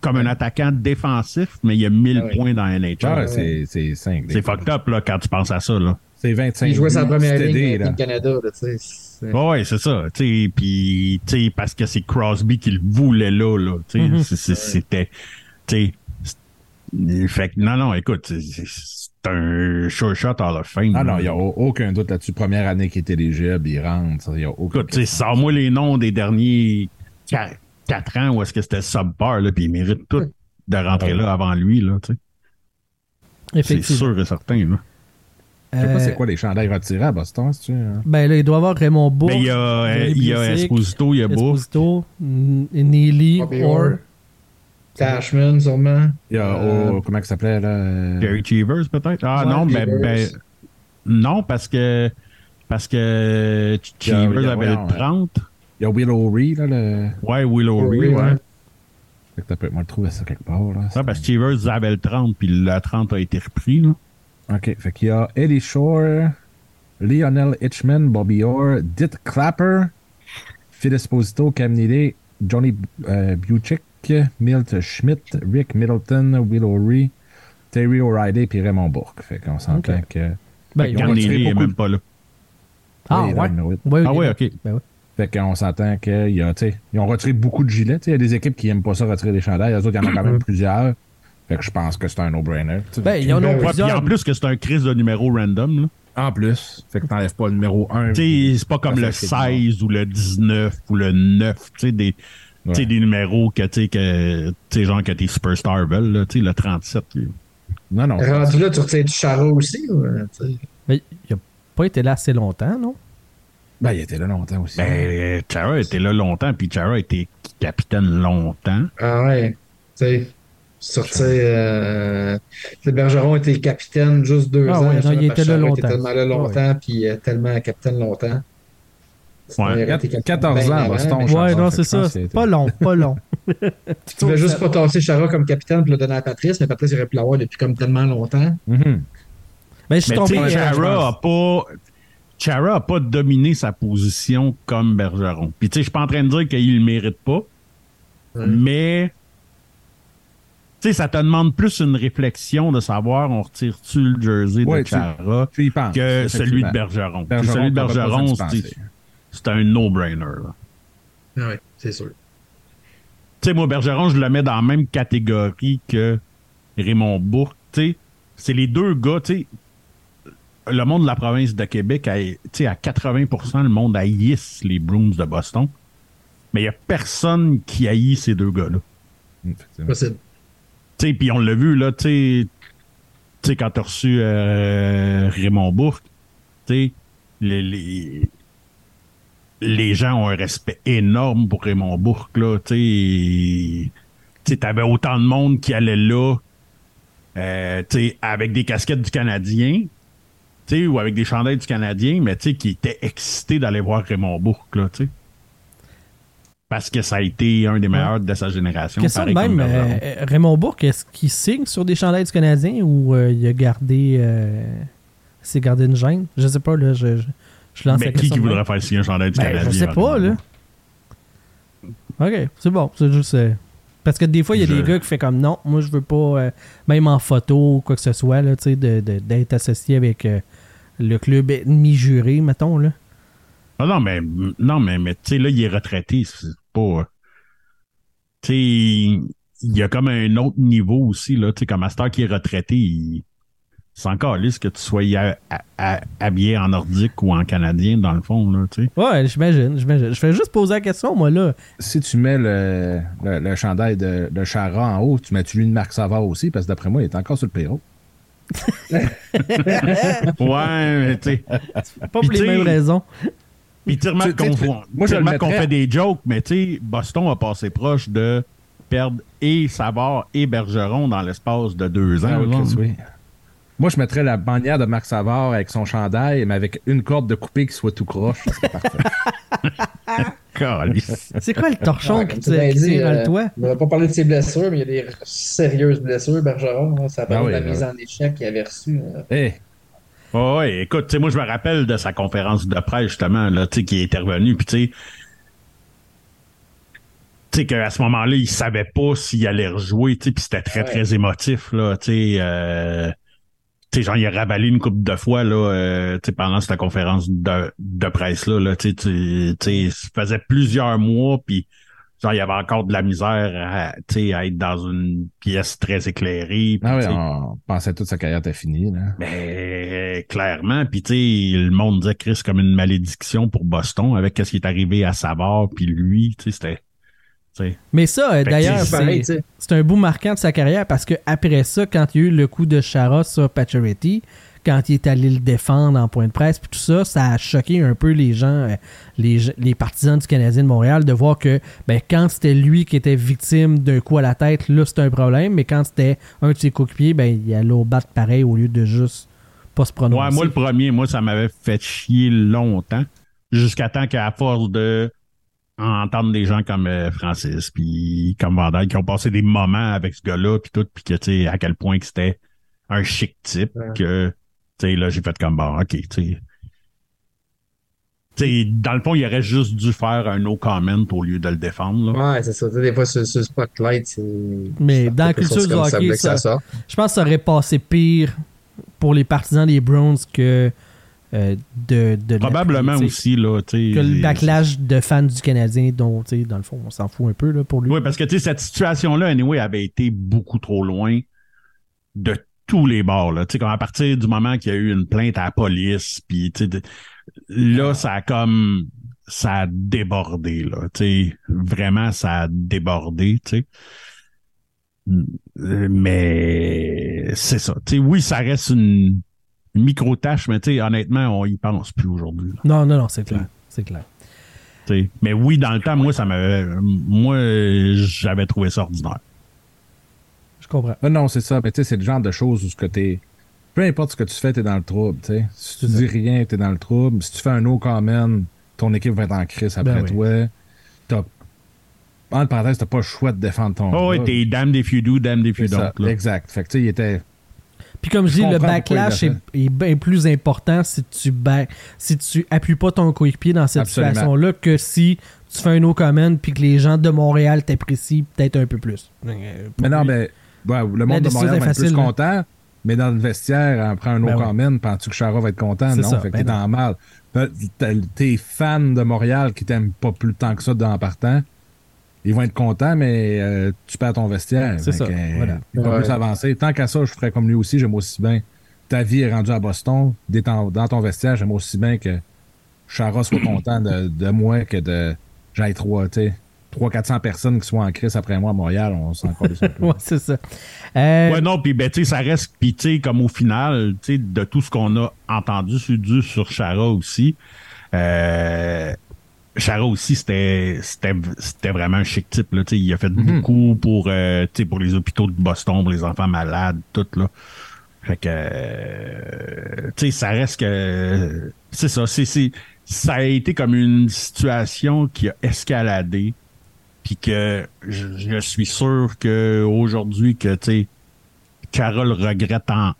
comme un attaquant défensif, mais il y a 1000 Ah oui. points dans NHL. Ah, c'est, c'est 5. C'est fucked up là, quand tu penses à ça. Là. C'est 25. Il jouait sa première ligne avec là. le Canada, là, sais. c'est- Ouais, ouais, c'est ça. tu sais, Puis, tu sais, parce que c'est Crosby qui le voulait là. là Mhm. c'est- C'était. Fait que, non, non, écoute, c'est- un sure shot Hall of Fame. Ah non, il n'y a au- aucun doute là-dessus. Première année qui est éligible, il rentre. Il y a aucun Écoute, sors-moi les noms des derniers 4 ans où est-ce que c'était subpar, là, puis il mérite tout de rentrer Ouais. là avant lui, là. C'est sûr et certain, là. Je sais pas Euh, c'est quoi les chandails retirés à Boston, si tu hein? Ben là, il doit y avoir Raymond Bourg. Mais il y a, euh, il y a Busick, Esposito, il y a Bourg. Esposito, N- Neely, Bobby Orr. Cashman, sûrement. Il y a, Euh, oh, comment il s'appelait, là? euh, Gary Cheevers, peut-être? Ah Ouais, non, ben, Cheevers. ben, non, parce que parce que Cheevers avait ouais, le ouais. 30. Il y a Willow Ree, là, le... Ouais, Willow Ree, ouais. ouais. Fait que t'as peut-être moi le trouver ça quelque part, là. Ça, parce que Cheevers avait le 30, puis le 30 a été repris, là. OK, fait qu'il y a Eddie Shore, Lionel Hitchman, Bobby Orr, Dit Clapper, Phil Esposito, Cam Neely, Johnny euh, Buchick, Milt Schmidt, Rick Middleton, Will O'Ree, Terry O'Reilly puis Raymond Bourque. Fait qu'on s'entend que... Ben, retiré Neely est beaucoup même pas là. Ah, Oui, ouais. Ah ouais, ok. Ben ouais. Fait qu'on s'entend qu'il y a, tu sais, ils ont retiré beaucoup de gilets. Il y a des équipes qui aiment pas ça retirer des chandails. Les autres, il y en a quand même plusieurs. Fait que je pense que c'est un no-brainer. Ben, il y en a Ben puis plusieurs. en plus que c'est un crise de numéro random, là. En plus, fait que t'enlèves pas le numéro 1. Tu sais, c'est pas comme le fait 16 ou le 19 ou le 9, tu sais, des, Ouais. des numéros que, tu que, tu sais, genre que tes superstars veulent, là, le 37. lui. Non, non. Rendu là, tu retires du Chara aussi, ou, euh. Mais il a pas été là assez longtemps, non? Ben, il était là longtemps aussi. Ben, Chara était là longtemps, puis Chara était capitaine longtemps. Ah ouais, tu sais. Sortir. Euh, tu sais, Bergeron était capitaine juste deux Ah ans. ouais, non, il était là longtemps. était tellement là longtemps, Ouais. puis euh, tellement capitaine longtemps. Ouais. il aurait été capitaine 14 bien ans à Boston, mais Ouais, non, c'est ça. Pas long, pas long. Tu veux juste pas tasser Chara comme capitaine puis le donner à Patrice, mais Patrice il aurait pu l'avoir depuis comme tellement longtemps. Mhm. Ben, je suis Mais tu tombé. euh, Chara a pas. Chara a pas dominé sa position comme Bergeron. Puis tu sais, je suis pas en train de dire qu'il le mérite pas, mais sais, ça te demande plus une réflexion de savoir on retire-tu le jersey Ouais, de Chara Tu y penses. que celui de. Bergeron? Celui de Bergeron, c'est un no-brainer. Ah oui, c'est sûr. Tu sais, moi, Bergeron, je le mets dans la même catégorie que Raymond Bourque. Tu sais, c'est les deux gars, tu sais. le monde de la province de Québec, à, à 80% le monde haïsse les Bruins de Boston. Mais il n'y a personne qui haït ces deux gars-là. Possible. Puis on l'a vu, là, tu sais, quand tu as reçu euh, Raymond Bourque, les, les, les gens ont un respect énorme pour Raymond Bourque, là. Tu avais autant de monde qui allait là, euh, avec des casquettes du Canadien, ou avec des chandails du Canadien, mais qui étaient excités d'aller voir Raymond Bourque, là, parce que ça a été un des meilleurs de sa génération. Question même, euh, Raymond Bourque, est-ce qu'il signe sur des chandails du Canadien ou euh, il a gardé s'est gardé une gêne? Je sais pas, là, je, je, lance Mais qui, qui voudrait faire signer un chandail du ben, Canadien? Je sais pas, là. OK, c'est bon, c'est juste... Parce que des fois, il y a des gars qui font comme non, moi je veux pas, euh, même en photo ou quoi que ce soit, là, d'être de, d'être associé avec euh, le club ennemi juré, mettons. Là. Ah non, mais non, mais, mais tu sais, là, il est retraité. C'est pas. Tu sais, il y a comme un autre niveau aussi, là. Tu sais, comme Master qui est retraité, il c'est encore lisse que tu sois habillé en nordique ou en canadien, dans le fond, là, tu sais. Ouais, j'imagine, j'imagine. Je fais juste poser la question, moi, là. Si tu mets le, le, chandail de, de Chara en haut, tu mets-tu lui de Marc Savard aussi? Parce que d'après moi, il est encore sur le perro. ouais, mais tu sais. Pas pour les mêmes raisons. Puis tu remarques qu'on fait des jokes, mais tu sais, Boston a passé proche de perdre et Savard et Bergeron dans l'espace de deux ans. Ah, oui. Moi, je mettrais la bannière de Marc Savard avec son chandail, mais avec une corde de coupé qui soit tout croche. C'est parfait. C'est quoi le torchon qui, tire, tire euh, toit? On va pas parler de ses blessures, mais il y a des sérieuses blessures, Bergeron. Ça parle ah de la mise en échec qu'il avait reçue. Oh, ouais, écoute, moi, je me rappelle de sa conférence de presse, justement, là, qui est intervenu, puis tu sais, tu sais qu'à ce moment-là, il savait pas s'il allait rejouer, tu sais, puis c'était très, très émotif, là, tu sais, euh, sais, genre, il a rabalé une coupe de fois, là, euh, pendant cette conférence de, de presse-là, là, tu sais, ça faisait plusieurs mois, puis genre, il y avait encore de la misère à, à être dans une pièce très éclairée. ah oui, on pensait toute sa carrière était finie, là. Mais, clairement, puis tu sais, le monde disait Chris comme une malédiction pour Boston, avec ce qui est arrivé à Savard, puis lui, tu sais, c'était mais ça, d'ailleurs, c'est un bout marquant de sa carrière parce que après ça, quand il y a eu le coup de Chara sur Pacioretty, quand il est allé le défendre en point de presse, puis tout ça, ça a choqué un peu les gens, euh, les, partisans du Canadien de Montréal, de voir que ben, quand c'était lui qui était victime d'un coup à la tête, là, c'était un problème, mais quand c'était un de ses coéquipiers, ben, il allait au battre pareil au lieu de juste pas se prononcer. Ouais, moi, le premier, moi, ça m'avait fait chier longtemps, jusqu'à temps qu'à force de entendre des gens comme euh, Francis puis comme Vandal qui ont passé des moments avec ce gars-là puis tout puis que tu sais à quel point que c'était un chic type que sais là j'ai fait comme bon ok tu sais T'sais, dans le fond, il aurait juste dû faire un no comment au lieu de le défendre. Là. Ouais, c'est ça. des fois, ce, ce spotlight, c'est. Mais dans la culture du hockey, ça, je pense que ça aurait passé pire pour les partisans des Browns que euh, de, Probablement aussi, là, Que le backlash de fans du Canadien, dont, dans le fond, on s'en fout un peu là, pour lui. Oui, parce que cette situation-là, anyway, avait été beaucoup trop loin de tous les bords. Là. Comme à partir du moment qu'il y a eu une plainte à la police, puis là, ça a comme ça a débordé. Là, vraiment, ça a débordé. sais Mais c'est ça. oui, ça reste une micro-tâche, mais honnêtement, on y pense plus aujourd'hui. Non, non, non, c'est clair. C'est clair. mais oui, dans le temps, moi, ça m'avait. Moi, j'avais trouvé ça ordinaire. Comprends. non, c'est ça. Mais tu sais, c'est le genre de choses où ce que t'es. Peu importe ce que tu fais, t'es dans le trouble. sais. Si tu dis rien, t'es dans le trouble. Si tu fais un no comment, ton équipe va être en crise après ben toi. T'as en parenthèse, t'as pas le choix de défendre ton. Oh, oui, t'es damned if you do, damned if you don't. Exact. Fait que, tu sais, il était puis comme je dis, le backlash est, bien plus important si tu si tu appuies pas ton coéquipier dans cette situation-là que si tu fais un no comment puis que les gens de Montréal t'apprécient peut-être un peu plus. Euh, mais non, mais le monde de Montréal va être plus content, mais dans le vestiaire, en prend un no ben comment, penses-tu que Chara va être content? Non, ça, fait que ben t'es dans mal. T'es fan de Montréal qui t'aiment pas plus tant que ça dans partant ils vont être contents, mais tu perds ton vestiaire. C'est ça. voilà. Il va plus avancer. Tant qu'à ça, je ferais comme lui aussi, j'aime aussi bien ta vie est rendue à Boston, dans, dans ton vestiaire, j'aime aussi bien que Chara soit content de, de moi que de j'aille trois, tu sais. 300-400 personnes qui soient en crise après moi à Montréal, on s'en encore ouais, c'est ça. Euh... Ouais, non, puis ben, tu sais, ça reste, puis tu sais, comme au final, tu sais, de tout ce qu'on a entendu sur, du, sur Chara aussi, euh, Chara aussi, c'était, c'était, c'était vraiment un chic type, là, tu sais, il a fait Mhm. beaucoup pour, euh, tu sais, pour les hôpitaux de Boston, pour les enfants malades, tout, là. Fait que, euh, tu sais, ça reste que, c'est ça, c'est, c'est, ça a été comme une situation qui a escaladé, puis que je, je suis sûr que aujourd'hui que tu sais Carole regrette en-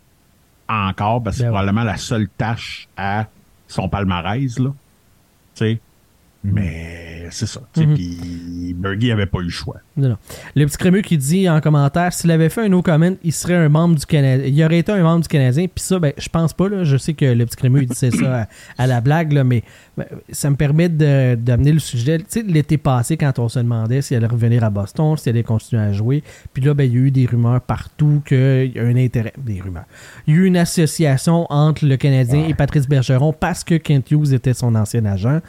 encore parce que Ben c'est ouais. probablement la seule tâche à son palmarès là. Tu sais. Mais c'est ça. Mhm. Puis Bergie avait pas eu le choix. Non, non. Le petit crémeux qui dit en commentaire s'il avait fait un no comment, il serait un membre du Canadien. Il aurait été un membre du Canadien. Puis ça, ben, je pense pas. Là. Je sais que le petit crémeux, il disait ça à, à la blague, là, mais ben, ça me permet d'amener le sujet. Tu sais, l'été passé, quand on se demandait s'il allait revenir à Boston, s'il allait continuer à jouer. Puis là, ben, il y a eu des rumeurs partout qu'il y a un intérêt. Des rumeurs. Il y a eu une association entre le Canadien et Patrice Bergeron parce que Kent Hughes était son ancien agent.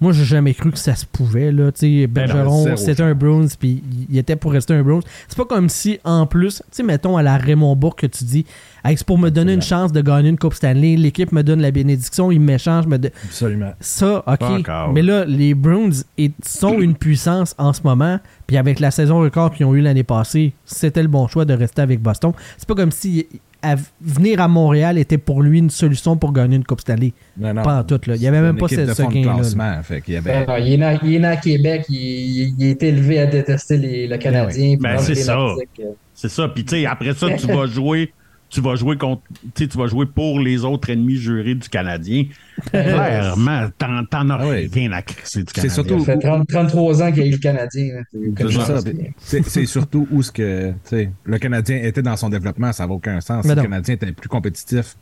Moi, j'ai jamais cru que ça se pouvait. Là. Ben Bergeron, c'était un Bruins, puis il était pour rester un Bruins. C'est pas comme si, en plus, tu mettons à la Raymond Bourg que tu dis, Hey, c'est pour me donner une chance de gagner une Coupe Stanley, l'équipe me donne la bénédiction, il m'échange, me don- Absolument. ça, ok. Mais là, les Bruins sont une puissance en ce moment. Puis avec la saison record qu'ils ont eu l'année passée, c'était le bon choix de rester avec Boston. C'est pas comme si à- venir à Montréal était pour lui une solution pour gagner une Coupe Stanley. Non, non. Pas en tout, là. Il y avait même pas équipe ce, gain-là. avait. Ben non, il, est né, il est né à Québec, il, il- est élevé à détester les, le Canadien. puis Ben, c'est ça. Euh, C'est ça. Puis tu sais, après ça, tu vas jouer. Tu vas jouer contre, tu vas jouer pour les autres ennemis jurés du Canadien. Clairement, t'en, t'en as Ah ouais. rien à crisser du C'est Canadien. surtout- Ça fait 30 33 ans qu'il y a eu le Canadien. C'est C'est c'est surtout où ce que le Canadien était dans son développement, ça n'a aucun sens. Mais le non. Canadien était plus compétitif,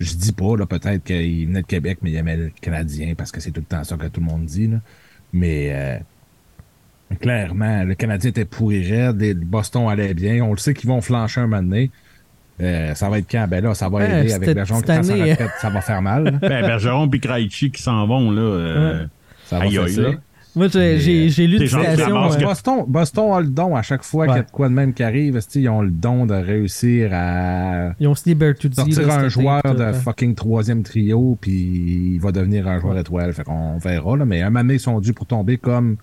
je dis pas, là, peut-être qu'il venait de Québec, mais il aimait le Canadien parce que c'est tout le temps ça que tout le monde dit. Là. Mais euh, clairement, le Canadien était pourri raide, Boston allait bien. On le sait qu'ils vont flancher un moment donné. Euh, ça va être quand? Ben là, ça va Ouais, aider avec Bergeron qui prend sa retraite, ça va faire mal. là. Ben, Bergeron puis Krejci qui s'en vont, là. euh, Ça va Aïe, aïe, fesser. là. Moi, j'ai- lu gentil, citation. Euh, Boston, Boston a le don à chaque fois qu'il y a de quoi de même qui arrive. Ils ont le don de réussir à Ils ont signé Bertuzzi. sortir un joueur de hein. fucking troisième trio, puis il va devenir un joueur étoile. Fait qu'on verra. Là. Mais un moment donné, ils sont dus pour tomber comme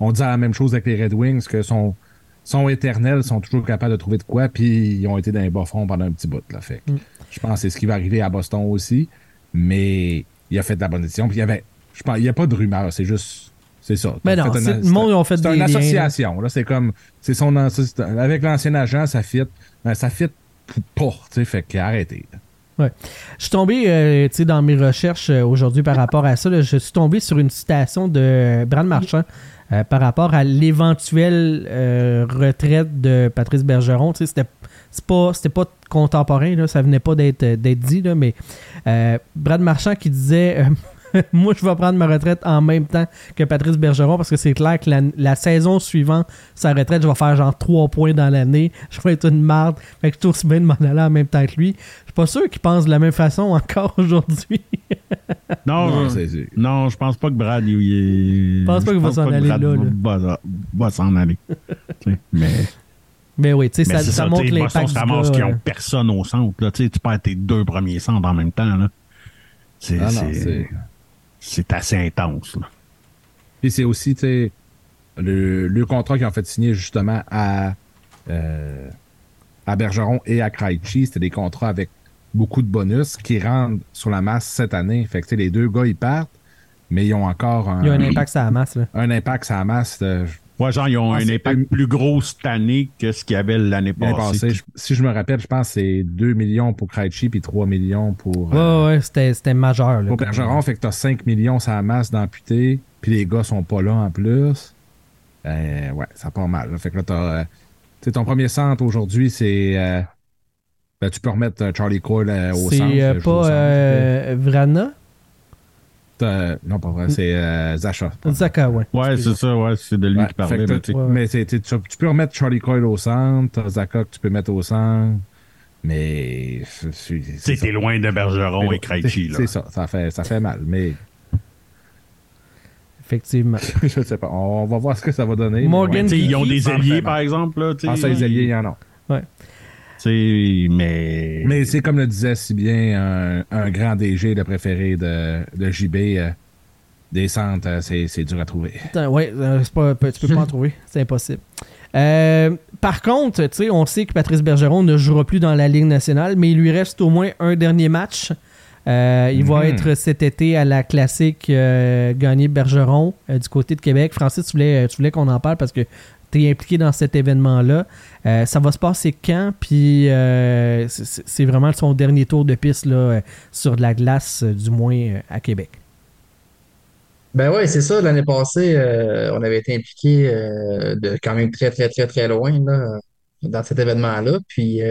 on dit la même chose avec les Red Wings, que sont, sont éternels, sont toujours capables de trouver de quoi, puis ils ont été dans les bas fonds pendant un petit bout. Là. Fait Mm. Je pense que c'est ce qui va arriver à Boston aussi. Mais il a fait de la bonne décision. Puis il y avait. Je pense, il n'y a pas de rumeur, c'est juste. C'est ça. Ben T'as non, c'est- une- liens, là. association. Là, c'est comme. C'est son. Avec l'ancien agent, ça fit. Ben, ça fit pas. Tu sais, fait qu'arrêtez. là. Je suis tombé, euh, tu sais, dans mes recherches euh, aujourd'hui par rapport à ça, là, je suis tombé sur une citation de Brad Marchand euh, par rapport à l'éventuelle euh, retraite de Patrice Bergeron. C'était c'est pas c'était pas contemporain, là, ça venait pas d'être d'être dit, là, mais euh, Brad Marchand qui disait euh, moi je vais prendre ma retraite en même temps que Patrice Bergeron parce que c'est clair que la, la saison suivante, sa retraite, je vais faire genre 3 points dans l'année, je vais être une marde, fait que je trouve bien de m'en aller en même temps que lui. Je suis pas sûr qu'il pense de la même façon encore aujourd'hui. Non, Non, je- non, je pense pas que Brad, il, il- Je pense pas qu'il va s'en aller là, là. Va, va s'en aller. Mais Mais oui, tu sais, ça, ça ça, montre sais, Boston se ramasse euh, ont personne au centre. Là, tu perds tes deux premiers centres en même temps. Là. C'est, Ah c'est, assez intense. Là. Puis c'est aussi, tu sais, le, le contrat qu'ils ont fait signer justement à, euh, à Bergeron et à Krejci, c'était des contrats avec beaucoup de bonus qui rendent sur la masse cette année. Fait que, tu sais, les deux gars, ils partent, mais ils ont encore un, Il y a un impact sur la masse. Là. un impact sur la masse. de- Ouais, genre, ils ont Ah, un c'est impact plus gros cette année que ce qu'il y avait l'année passée. passée. Je- si je me rappelle, je pense que c'est 2 millions pour Krejci puis 3 millions pour, Ouais, euh, ouais, ouais, c'était, c'était majeur. Là, pour Bergeron. Fait que t'as 5 millions la masse d'amputés, puis les gars sont pas là en plus. Euh, ouais, ça part mal. là. Fait que là, t'as. euh, tu sais, ton premier centre aujourd'hui, c'est. euh, ben, tu peux remettre euh, Charlie Cole euh, au C'est centre. au pas centre. Euh, non, pas vrai, c'est euh, Zacha. Zaka, ouais. Ouais, c'est ça, ouais, c'est de lui Ouais, qui parlait. mais tu tu peux remettre Charlie Coyle au centre, t'as Zaka que tu peux mettre au centre. Mais. C'était loin de Bergeron et Krejci. C'est ça, ça fait, ça fait mal. Mais Effectivement. je ne sais pas. On va voir ce que ça va donner. Morgan ouais. Ils ont des alliés, par exemple. Là, ah, ça, les alliés, il y en a. Ouais. Mais mais c'est comme le disait si bien un, grand DG, le préféré de, de JB, euh, des centres, euh, c'est dur à trouver. Oui, euh, pas, tu peux pas en trouver. C'est impossible. par contre, on sait que Patrice Bergeron ne jouera plus dans la Ligue nationale, mais il lui reste au moins un dernier match euh, il va mhm. être cet été à la classique euh, gagné Bergeron euh, du côté de Québec. Francis, tu voulais, tu voulais qu'on en parle parce que tu es impliqué dans cet événement-là. ça va se passer quand? Puis c'est vraiment son dernier tour de piste là, sur de la glace, du moins à Québec. Ben oui, c'est ça. L'année passée, on avait été impliqué de quand même très, très, très, très loin dans cet événement-là. Puis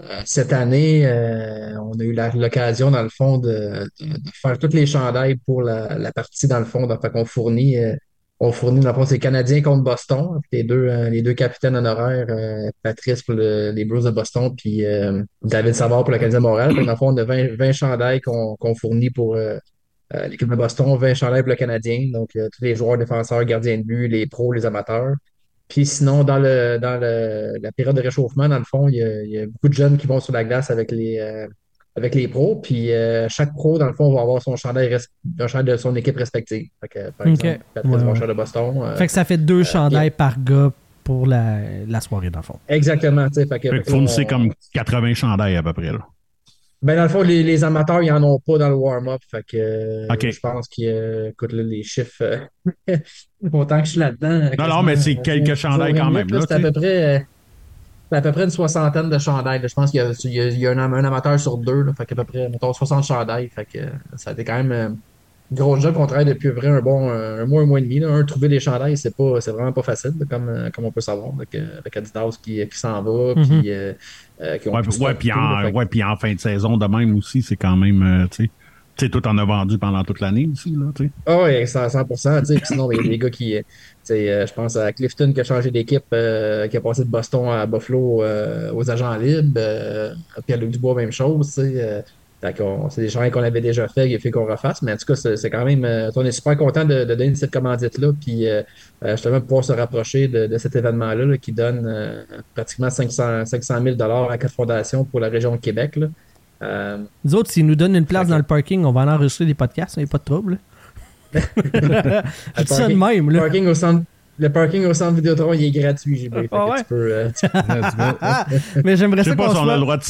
euh, cette année, euh, on a eu l'occasion, dans le fond, de, faire toutes les chandails pour la, partie, dans le fond. Donc, on fournit, euh, on fournit, dans le fond, c'est Canadiens contre Boston, les deux, les deux capitaines honoraires, Patrice pour les Blues de Boston, puis David Savard pour le Canadien de Montréal. dans le fond, on a 20, chandails qu'on fournit pour l'équipe de Boston, 20 chandails pour le Canadien. Donc, tous les joueurs, défenseurs, gardiens de but, les pros, les amateurs. Puis sinon, dans, le, dans le, la période de réchauffement, dans le fond, il y, a, beaucoup de jeunes qui vont sur la glace avec les, euh, avec les pros. Puis euh, chaque pro, dans le fond, va avoir son chandail, chandail de son équipe respective. Fait par exemple, Patrice de Boston. Euh, fait que ça fait deux chandails par gars pour la, la, soirée, dans le fond. Exactement. Fait que, fait fournissez comme 80 chandails à peu près. Là. Ben, dans le fond, les, les amateurs, ils n'en ont pas dans le warm-up. Fait que euh, je pense que, écoute, les chiffres, euh, autant que je suis là-dedans. Non, non, mais c'est quelques chandails quand même. C'est à peu près. À peu près une soixantaine de chandails. Je pense qu'il y a, il y a, un, amateur sur deux. Là, fait qu'à peu près, mettons, 60 chandails. Fait que ça a été quand même euh, gros jeu qu'on travaille depuis vrai un bon un mois, un mois et demi. Là. Un, trouver des chandails, c'est pas c'est vraiment pas facile, comme, comme on peut savoir. Avec, avec Adidas qui, qui s'en va. Mm-hmm. Puis euh, ouais, puis en, ouais, en, fin de saison de même aussi, c'est quand même, euh, tu sais, tout en a vendu pendant toute l'année aussi, là, tu sais. Ah oui, 100%, tu sais, sinon, il y a des gars qui, tu sais, euh, je pense à Clifton qui a changé d'équipe, qui a passé de Boston à Buffalo aux agents libres, Pierre-Luc Dubois, même chose, tu sais, c'est des gens qu'on avait déjà fait, il a fait qu'on refasse, mais en tout cas, c'est quand même. Euh, on est super content de, donner cette commandite-là, puis euh, euh, justement pouvoir se rapprocher de, cet événement-là qui donne pratiquement 500, 500 000 à quatre fondations pour la région de Québec. Là. Nous autres, s'ils nous donnent une place dans le parking, on va en enregistrer des podcasts, il n'y a pas de trouble. Je dis ça de même. Là. Parking au centre le parking au centre Vidéotron, il est gratuit, j'ai ah, ouais? tu peux, euh, Mais j'aimerais ça. Je sais pas si on a le droit de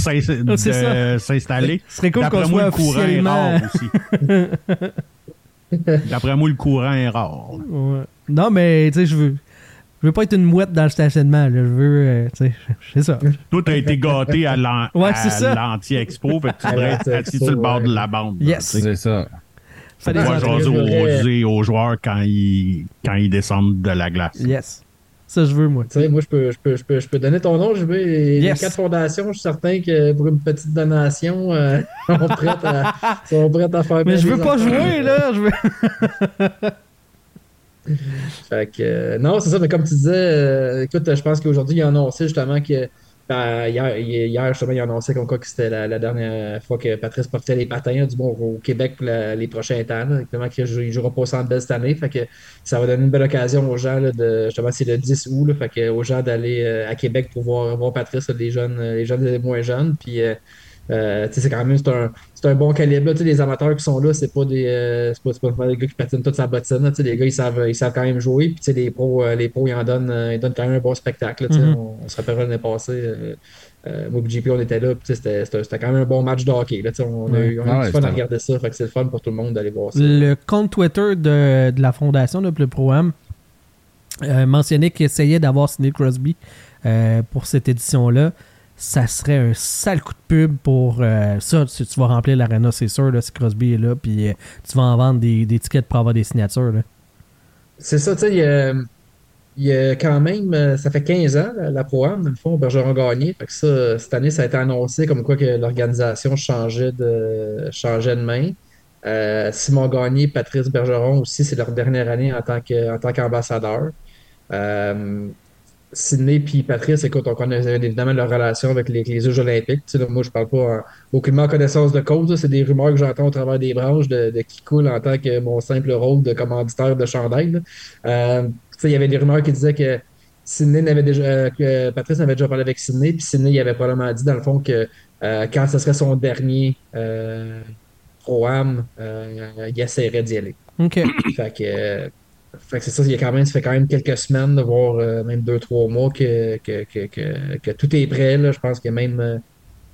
s'installer. Ce serait cool qu'on soit le courant est rare aussi. D'après moi, le courant est rare. Ouais. Non, mais tu sais, je veux... Je veux pas être une mouette dans le stationnement. Je veux, euh, tu sais, c'est ça. Toi, t'as été gâté à l'anti-expo, fait que tu devrais être assis sur le bord de la bande. Yes. C'est ça. Ça moi, jaser aux, aux, joueurs quand ils, quand ils descendent de la glace. Yes. Ça, je veux, moi. Tu sais, moi, je peux, je, peux, je, peux, je peux donner ton nom. Je veux les quatre fondations. Je suis certain que pour une petite donation, euh, ils sont prêtes à, sont prêtes à faire Mais je veux pas jouer, là. Je veux... fait que, euh, non, c'est ça. Mais comme tu disais, euh, écoute, je pense qu'aujourd'hui, ils ont annoncé justement que ben, hier, hier, justement, il a annoncé comme quoi que c'était la, dernière fois que Patrice portait les patins du au Québec pour les prochains temps. Exactement, qu'il ne jouera pas au Centre Bell cette année. Fait que ça va donner une belle occasion aux gens de justement c'est le 10 août. Là, aux gens d'aller euh, à Québec pour voir, voir Patrice, les jeunes, les jeunes les moins jeunes. Puis euh, c'est quand même c'est un, un, bon calibre. Là. Les amateurs qui sont là, c'est pas des euh, c'est pas, pas, des gars qui patinent toute sa bottine. Les gars, ils savent, ils savent quand même jouer. Puis les pros, euh, les pros, ils en donnent, ils donnent quand même un bon spectacle. Mm-hmm. on, on, se rappelle l'année passée. moi et JP, on était là. C'était quand même un bon match de hockey. Là, on a eu, on a eu du fun à regarder ça. Fait que c'est le fun pour tout le monde d'aller voir ça. Le compte Twitter de, de la fondation, de le Pro-Am, mentionnait qu'il essayait d'avoir Sidney Crosby pour cette édition-là ça serait un sale coup de pub pour euh, ça. Tu, tu vas remplir l'arena, c'est sûr, là, si Crosby est là, puis euh, tu vas en vendre des, tickets pour avoir des signatures. C'est ça, tu sais, il y, a, quand même, euh, ça fait 15 ans, la, Pro-Am, dans le fond, Bergeron gagné. Ça, cette année, ça a été annoncé comme quoi que l'organisation changeait de, changeait de main. Simon Gagné, Patrice Bergeron aussi, c'est leur dernière année en tant qu'ambassadeur. Sydney puis Patrice, écoute, on connaît évidemment leur relation avec les, les Jeux olympiques. Tu sais, là, moi, je parle pas en, aucunement connaissance de cause. C'est des rumeurs que j'entends au travers des branches de, de qui coule en tant que mon simple rôle de commanditaire de chandail. Euh, tu sais, il y avait des rumeurs qui disaient que Sydney n'avait déjà, euh, que Patrice avait déjà parlé avec Sydney, puis Sydney il avait probablement dit dans le fond que euh, quand ce serait son dernier euh, pro-am, euh, il essaierait d'y aller. OK. Fait que, euh, fait que c'est ça, il y a quand même, ça fait quand même quelques semaines, voire euh, même deux, trois mois que, que, que, que, tout est prêt. Là. Je pense que même euh,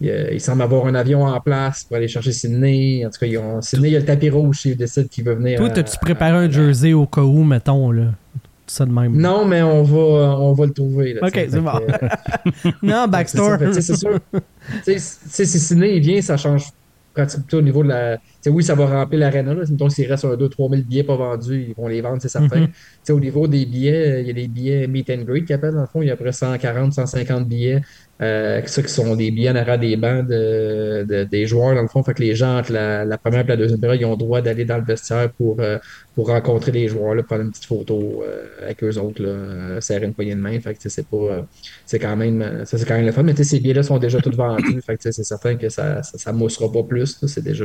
il, semble avoir un avion en place pour aller chercher Sydney. En tout cas, ils ont, Sydney, il y a le tapis rouge s'il décide qu'il veut venir. Toi, à- t'as-tu préparé à- un jersey au cas où, mettons, là? Ça de même. Non, mais on va, on va le trouver. là, Ok, c'est bon. euh, Non, backstore. c'est sûr. Tu sais, si Sydney il vient, ça change pratiquement au niveau de la. Oui, ça va remplir l'aréna. Mettons, s'il reste un 2-3 000 billets pas vendus, ils vont les vendre, c'est certain. Mhm. Sais, Au niveau des billets, il y a des billets meet and greet qu'ils appellent, dans le fond. Il y a à peu près 140, 150 billets. Euh, ça qui sont des billets en arrière des bancs de, de- des joueurs, dans le fond. Fait que les gens, entre la, la première et la deuxième période, ils ont le droit d'aller dans le vestiaire pour, euh, pour rencontrer les joueurs, là, prendre une petite photo euh, avec eux autres, là, euh, serrer une poignée de main. Fait que c'est pas. c'est quand même ça c'est quand même le fun mais ces billets là sont déjà tous vendus fait que c'est certain que ça ça, ça moussera pas plus c'est déjà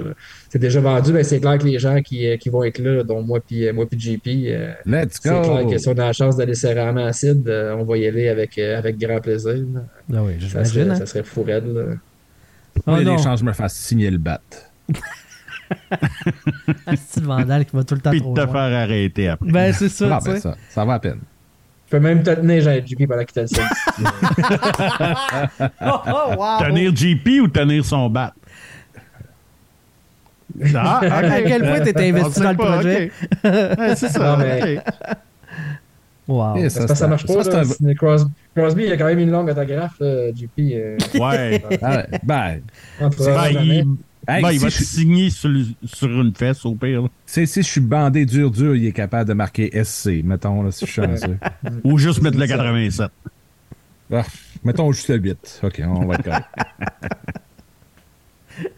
déjà vendu mais c'est clair que les gens qui, euh, qui vont être là dont moi puis euh, moi puis JP euh, c'est clair que si on a la chance d'aller serrer à acide euh, on va y aller avec avec grand plaisir. Ah oui, ça serait, hein? ça serait fou raide là. Oh les chances, je me fasse signer le bat. un style vandale qui va tout le temps Puis trop te loin. faire arrêter après. Ben, c'est ça, Ah, ben, ça, ça va à peine. je peux même te tenir j'ai JP pendant qu'il te le sait Oh, oh, wow! Tenir JP ou tenir son bat? Ah, ok. À quel point t'étais On investi dans le pas, projet? Ouais, c'est ça. Non, mais-. Wow. Parce que ça marche pas ça, c'est là. un- Sidney Crosby, Crosby il a quand même une longue autographe là, JP euh, Ouais. Ah, ouais. Ben, Ben, il, hey, ben, il si va je te suis- signer sur, sur une fesse au pire. si, si je suis bandé dur, dur, il est capable de marquer SC, mettons, là, si je suis chanceux. Ou juste mettre le C'est ça. 87. Ah, mettons juste le 8. OK, on va être correct.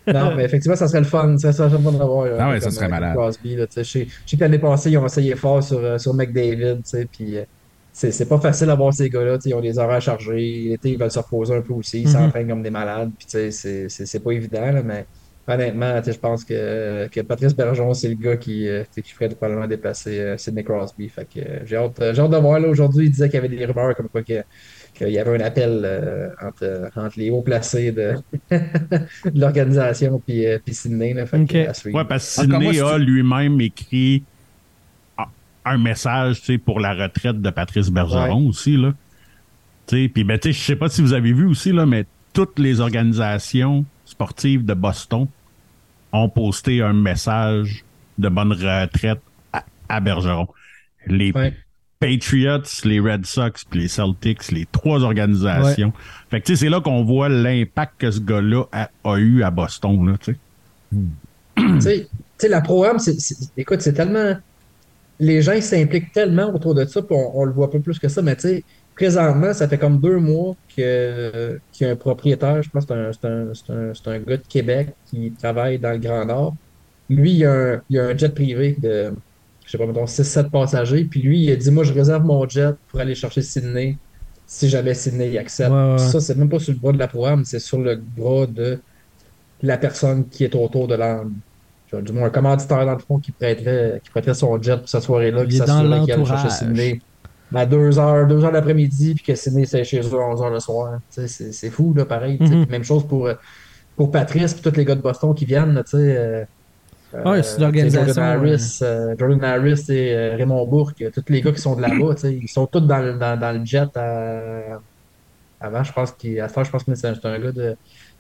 Non, mais effectivement, ça serait le fun. Ça serait le fun d'avoir. euh, Ah ouais, ça serait euh, malade. Crosby, là, je sais que l'année passée, ils ont essayé fort sur, euh, sur McDavid. tu sais, Puis c'est pas facile d'avoir ces gars-là. tu sais, Ils ont des horaires chargés. L'été, ils veulent se reposer un peu aussi. Ils Mhm. s'entraînent comme des malades. Puis c'est pas évident. là, mais honnêtement, je pense que, que Patrice Bergeron, c'est le gars qui, euh, qui ferait probablement déplacer euh, Sidney Crosby. Fait que euh, j'ai hâte, j'ai hâte de voir. là Aujourd'hui, il disait qu'il y avait des rumeurs comme quoi que qu'il y avait un appel euh, entre, entre les hauts placés de, de l'organisation puis, euh, puis Sydney. Là, fait que. Ouais, parce que Sidney moi, a lui-même écrit un- un message tu sais, pour la retraite de Patrice Bergeron aussi. Là. Tu sais, Puis, ben, tu sais, je sais pas si vous avez vu aussi, là, mais toutes les organisations sportives de Boston ont posté un message de bonne retraite à, à Bergeron. Les Ouais. Patriots, les Red Sox, puis les Celtics, les trois organisations. Fait que tu sais, c'est là qu'on voit l'impact que ce gars-là a, a eu à Boston. Là, tu sais. Tu sais, tu sais, la pro-am, c'est- écoute, c'est tellement. Les gens s'impliquent tellement autour de ça, puis on, on le voit pas plus que ça, mais tu sais, présentement, ça fait comme deux mois qu'il y a un propriétaire, je pense que c'est un, un, un, gars de Québec qui travaille dans le Grand Nord. Lui, il a un, il a un jet privé de, je sais pas, mettons, 6-7 passagers, puis lui, il a dit Moi, je réserve mon jet pour aller chercher Sydney si jamais Sydney y accepte. Ouais, ouais. Ça, c'est même pas sur le bras de la pro-am, c'est sur le bras de la personne qui est autour de. Genre, Du moins, un commanditaire, dans le fond, qui prêterait, qui prêterait son jet pour cette soirée-là, Il qui s'assurerait qu'il allait chercher. Sydney à 2h, 2h l'après-midi, puis que Sydney c'est chez eux à 11h le soir. C'est fou, là, pareil. Mhm. Puis Même chose pour, pour Patrice, puis tous les gars de Boston qui viennent, tu sais. euh, Ouais, c'est l'organisation, Jordan Harris, euh, Jordan Harris et euh, Raymond Bourque, tous les gars qui sont de là-bas, ils sont tous dans, le- dans, dans le jet à- avant, je pense qu'il, à ce temps, je pense que c'est un, c'est un gars de.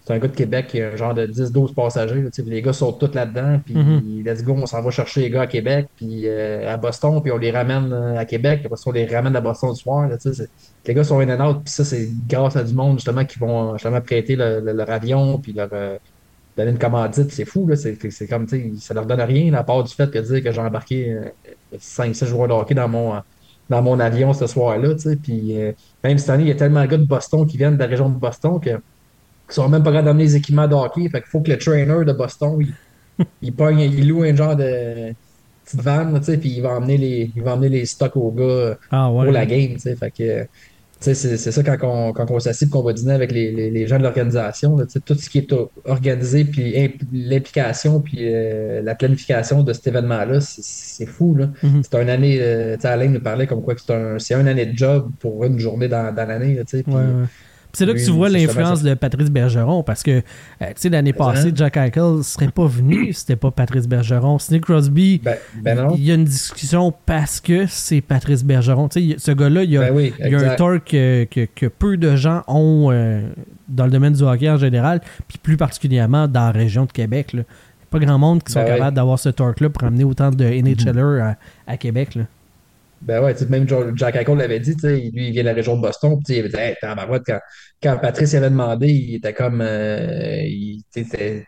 C'est un gars de Québec qui a un genre de 10-12 passagers. là, les gars sont tous là-dedans. Puis, Mhm. let's go, on s'en va chercher les gars à Québec, puis euh, à Boston, puis on les ramène euh, à Québec. Après ça, on les ramène à Boston le soir. là, les gars sont in and out. Puis ça, c'est grâce à du monde, justement, qui vont justement prêter le- le- leur avion, puis leur. euh, donner une commandite, c'est fou. C'est, comme, tu sais, ça leur donne rien, à part du fait que de dire que j'ai embarqué 5-6 joueurs de hockey dans mon, dans mon avion ce soir-là. Puis, euh, même cette année, il y a tellement de gars de Boston qui viennent de la région de Boston que, qui sont même pas capables d'amener les équipements de hockey. Fait qu'il faut que le trainer de Boston, il, il pogne, il loue un genre de petite van, là, tu sais, puis il va emmener les, il va emmener les stocks aux gars Ah ouais. pour la game, tu sais. Fait que, c'est ça quand on, quand on s'assied qu'on va dîner avec les, les, les gens de l'organisation. Tout ce qui est organisé, puis l'implication, puis euh, la planification de cet événement-là, c'est fou. Là. Mhm. C'est une année, euh, Alain nous parlait comme quoi c'est un, une année de job pour une journée dans, dans l'année. Ouais, ouais. C'est là que tu vois l'influence de Patrice Bergeron, parce que, euh, tu sais, l'année passée, Jack Eichel serait pas venu si c'était pas Patrice Bergeron. Sidney Crosby, ben, ben il y a une discussion parce que c'est Patrice Bergeron. Tu sais, ce gars-là, il y a, ben il y a un torque que, que, que, peu de gens ont euh, dans le domaine du hockey en général, puis plus particulièrement dans la région de Québec. Là. Pas grand monde qui sont Ben capables d'avoir ce torque-là pour amener autant de NHLers à, à Québec. Là. Ben ouais, même Jack Eichel l'avait dit, lui, il vient de la région de Boston, puis il avait dit, hey, quand, quand Patrice avait demandé, il était comme, euh, il était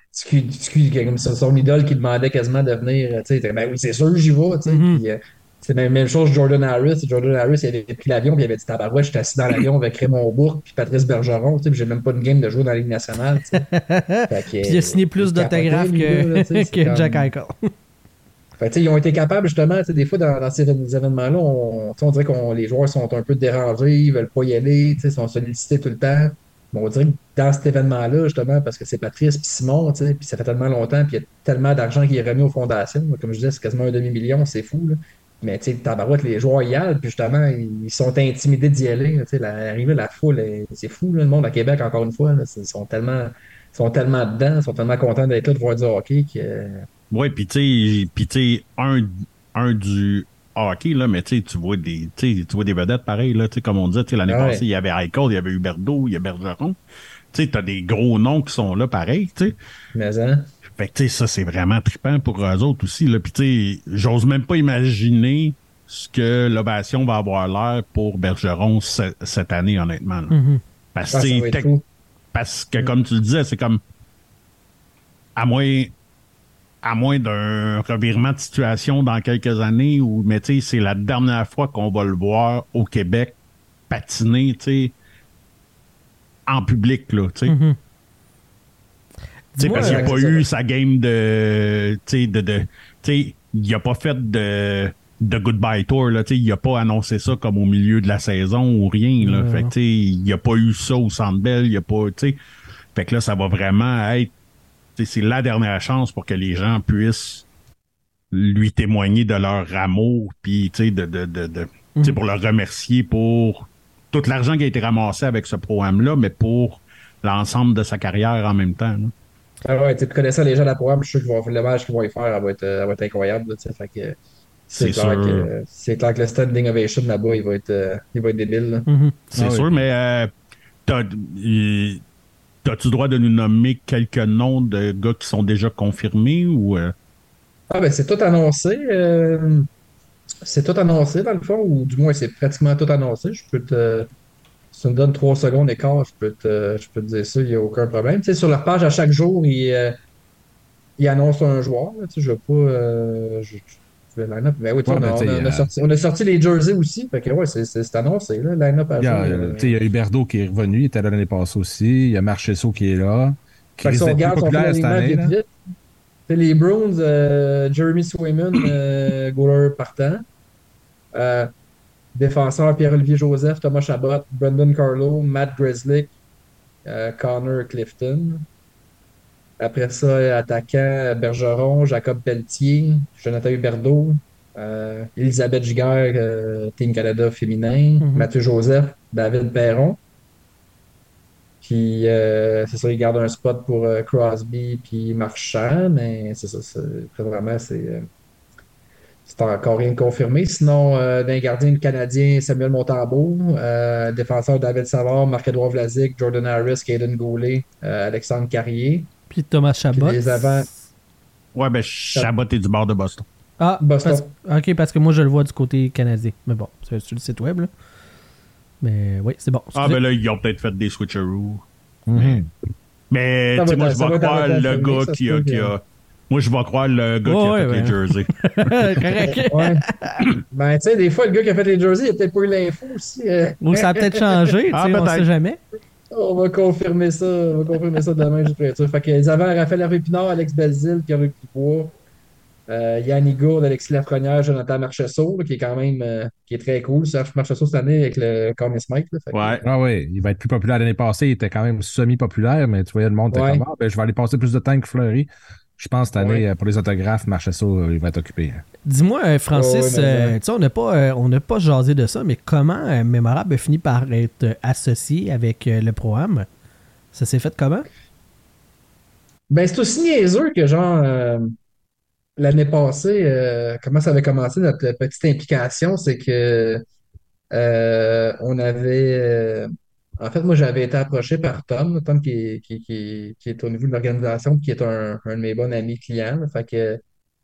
comme son idole qui demandait quasiment de venir, tu sais, ben oui, c'est sûr, j'y vais, tu sais. Mhm. Puis, euh, c'est la même chose Jordan Harris. Jordan Harris, il avait pris l'avion, puis il avait dit Tabarouette, j'étais assis dans l'avion avec Raymond Bourque, puis Patrice Bergeron, tu sais, j'ai même pas une game de jouer dans la Ligue nationale, tu sais. Fait que, Puis il a signé plus d'autographes que, là, que comme- Jack Eichel. Fait ils ont été capables, justement, des fois, dans, dans ces événements-là, on, on dirait que les joueurs sont un peu dérangés, ils veulent pas y aller, ils sont sollicités tout le temps. Mais on dirait que dans cet événement-là, justement, parce que c'est Patrice puis Simon, puis ça fait tellement longtemps, puis il y a tellement d'argent qui est remis aux fondations. Comme je disais, c'est quasiment un demi-million, c'est fou, là. Mais tu sais, les joueurs y allent, puis justement, ils sont intimidés d'y aller. L'arrivée de la foule, est- c'est fou, là, le monde à Québec, encore une fois, là, ils sont tellement, ils sont tellement dedans, ils sont tellement contents d'être là, de voir du hockey que... Ouais, puis tu sais, un, un du hockey, là, mais tu vois des, tu vois des vedettes pareilles, là, comme on disait, l'année ouais. passée, il y avait Eichel, il y avait Huberdeau, il y a Bergeron. Tu sais, t'as des gros noms qui sont là pareil, tu sais. Mais, hein? Fait que, tu sais, ça, c'est vraiment trippant pour eux autres aussi, là. Puis, tu sais, j'ose même pas imaginer ce que l'ovation va avoir l'air pour Bergeron ce- cette année, honnêtement. là. Mhm. Parce, Ah, que parce que, comme tu le disais, c'est comme. À moins. À moins d'un revirement de situation dans quelques années où, mais tu sais, c'est la dernière fois qu'on va le voir au Québec patiner, tu sais, en public, là, tu sais. Tu sais, Moi, parce qu'il n'a euh, pas c'est eu sa game de. Tu sais, de. de tu sais, il a pas fait de, de goodbye tour, là. Tu sais, il a pas annoncé ça comme au milieu de la saison ou rien, là. Fait tu sais, il a pas eu ça au Centre Bell, il a pas. Tu sais. Fait que là, ça va vraiment être. C'est la dernière chance pour que les gens puissent lui témoigner de leur amour, puis, tu sais, de. de, de, de- tu sais, Mhm. pour le remercier pour tout l'argent qui a été ramassé avec ce programme-là, mais pour l'ensemble de sa carrière en même temps. là. Ah ouais, tu connaissant les gens de la programme, je suis sûr qu'ils vont faire le match qu'ils vont y faire, elle va être, euh, elle va être incroyable. fait que c'est clair sûr. que c'est clair que le standing ovation là-bas, il va être, euh, il va être débile. là. Mhm. C'est Ah oui. sûr, mais euh, t'as-tu le droit de nous nommer quelques noms de gars qui sont déjà confirmés ou euh, Ah ben c'est tout annoncé. euh, c'est tout annoncé dans le fond, ou du moins c'est pratiquement tout annoncé. Je peux te. Si tu me donnes trois secondes quart, je peux te, je peux te dire ça, il n'y a aucun problème. Tu sais, sur leur page, à chaque jour, ils, euh, annoncent un joueur. tu sais, je ne veux pas. Line-up. Ben oui, Ouais, on, a, tu sais, on a- on a sorti, on a sorti les jerseys aussi. Fait que ouais, c'est annoncé, là, line-up Il y a, euh, euh, il y a Huberdo qui est revenu, il était là l'année passée aussi. Il y a Marchesso qui est là. Qui Fait que si on regarde son année. vite, vite, les Bruins, euh, Jeremy Swayman, euh, goaler partant. Euh, défenseur Pierre-Olivier Joseph, Thomas Chabot, Brendan Carlo, Matt Greslick, Connor Clifton. Après ça, attaquant Bergeron, Jacob Pelletier, Jonathan Huberdeau, euh, Elisabeth Giguère, euh, Team Canada féminin, Mhm. Mathieu Joseph, David Perron. Puis, euh, c'est ça, ils gardent un spot pour euh, Crosby puis Marchand, mais c'est ça, c'est- vraiment, c'est euh, c'est encore rien de confirmé. Sinon, euh, d'un gardien canadien, Samuel Montambeau, euh, défenseur David Savard, Marc-Edouard Vlasic, Jordan Harris, Caden Goulet, euh, Alexandre Carrier. Puis Thomas Chabot. Puis les avants- Ouais, ben Chabot est du bord de Boston. Ah, Boston. parce- ok, parce que moi je le vois du côté canadien. Mais bon, c'est sur le site web. Là. Mais oui, c'est bon. Ah, ben là, ils ont peut-être fait des switcheroos. Mais tu sais, va moi, je vais croire le gars qui a, qui. Moi, je vais croire le gars qui Ouais, a fait les ouais. jerseys. Correct. Ouais. ben, tu sais, des fois, le gars qui a fait les jerseys, il a peut-être pas eu l'info aussi. euh. Ou ça a peut-être changé, tu Ah, sais, on sait jamais. On va confirmer ça. On va confirmer ça demain, juste pour être sûr. Fait que les avants, Raphaël Hervé Pinard, Alex Belzile, Pierre-Luc Dubois, Euh, Yannick Gourde, Alexis Lafrenière, Jonathan Marchessault, là, qui est quand même euh, qui est très cool. Serge Marchessault cette année avec le. Là, fait que, Ouais. Ah oui, il va être plus populaire l'année passée. Il était quand même semi-populaire, mais tu voyais le monde était Ouais. comme Ah, ben, je vais aller passer plus de temps que Fleury. Je pense cette année, Ouais. euh, pour les autographes, Marchesso, euh, il va être occupé. Dis-moi, euh, Francis, ouais, mais euh, ouais. tu sais, on n'a pas, euh, on pas jasé de ça, mais comment Mémorable a fini par être associé avec le programme? Ça s'est fait comment? Ben, c'est aussi niaiseux que, genre, euh, l'année passée, euh, comment ça avait commencé notre petite implication, c'est que euh, on avait. en fait, moi, j'avais été approché par Tom, Tom qui est, qui, qui, qui est au niveau de l'organisation, qui est un, un de mes bons amis clients. là. Fait que,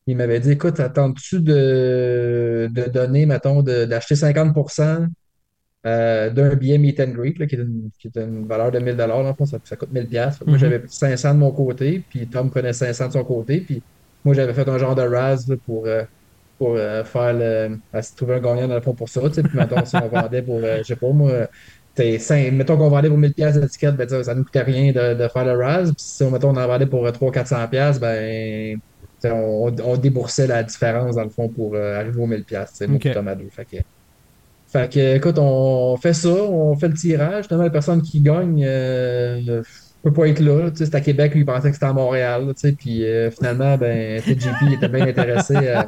il m'avait dit, écoute, attends-tu de, de donner, mettons, d'acheter 50% euh, d'un billet meet and greet, là, qui est une, qui est une valeur de 1000 dans le fond, ça, ça coûte 1000 pièces. Moi, Mhm. j'avais pris 500 de mon côté, puis Tom prenait 500 de son côté, puis moi, j'avais fait un genre de RAS là, pour, euh, pour euh, faire le... à se trouver un gagnant dans le fond pour ça, tu sais, puis mettons, si on vendait pour, euh, je sais pas, moi, t'es cinq- mettons qu'on vendait pour 1000 pièces d'étiquette, ben, ça, ça nous coûtait rien de, de faire le RAS, puis si on, mettons, on en vendait pour 300-400 pièces, ben, on, on déboursait la différence, dans le fond, pour euh, arriver aux 1000 pièces, tu sais, moi, Ok. puis Tom à deux. Fait que, fait que, écoute, on fait ça, on fait le tirage. Finalement, la personne qui gagne euh, peut pas être là. Tu sais, c'est à Québec, lui, il pensait que c'était à Montréal. là, tu sais, puis euh, finalement, ben, JP il était bien intéressé. euh,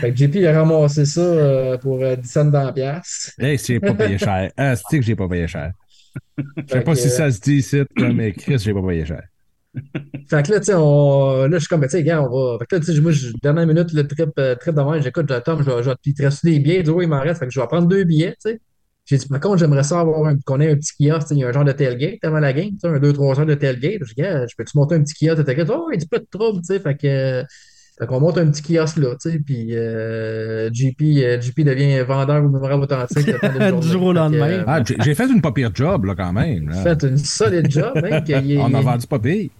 fait que JP il a ramassé ça euh, pour euh, 10 cents dans la pièce. Hey, si j'ai pas payé cher. Ah, c'est que j'ai pas payé cher. Je sais pas que, si ça se dit ici, mais Chris, j'ai pas payé cher. Fait que là, tu sais, on... là, je suis comme, ben, tu sais, gars, on va. Fait que là, tu sais, moi, je... dernière minute, le trip, euh, trip de j'écoute, Tom, je vais, je vais... puis il te reste des billets. Il dit, oui, il m'en reste. Fait que je vais prendre deux billets, tu sais. J'ai dit, par contre, j'aimerais ça avoir un... qu'on ait un petit kiosque, tu sais, il y a un genre de tailgate avant la game, tu sais, un 2-3 heures de tailgate. Je dis, gars, je peux-tu monter un petit kiosque tailgate? Oh, il dit pas de trouble, tu sais. Fait que. Fait qu'on monte un petit kiosque là, tu sais, puis euh, JP, euh, JP devient vendeur ou mémorable authentique. Du jour au lendemain. euh, Ah, j'ai fait une pas pire job, là, quand même. là. fait une solide job, hein, On a vendu pas pire.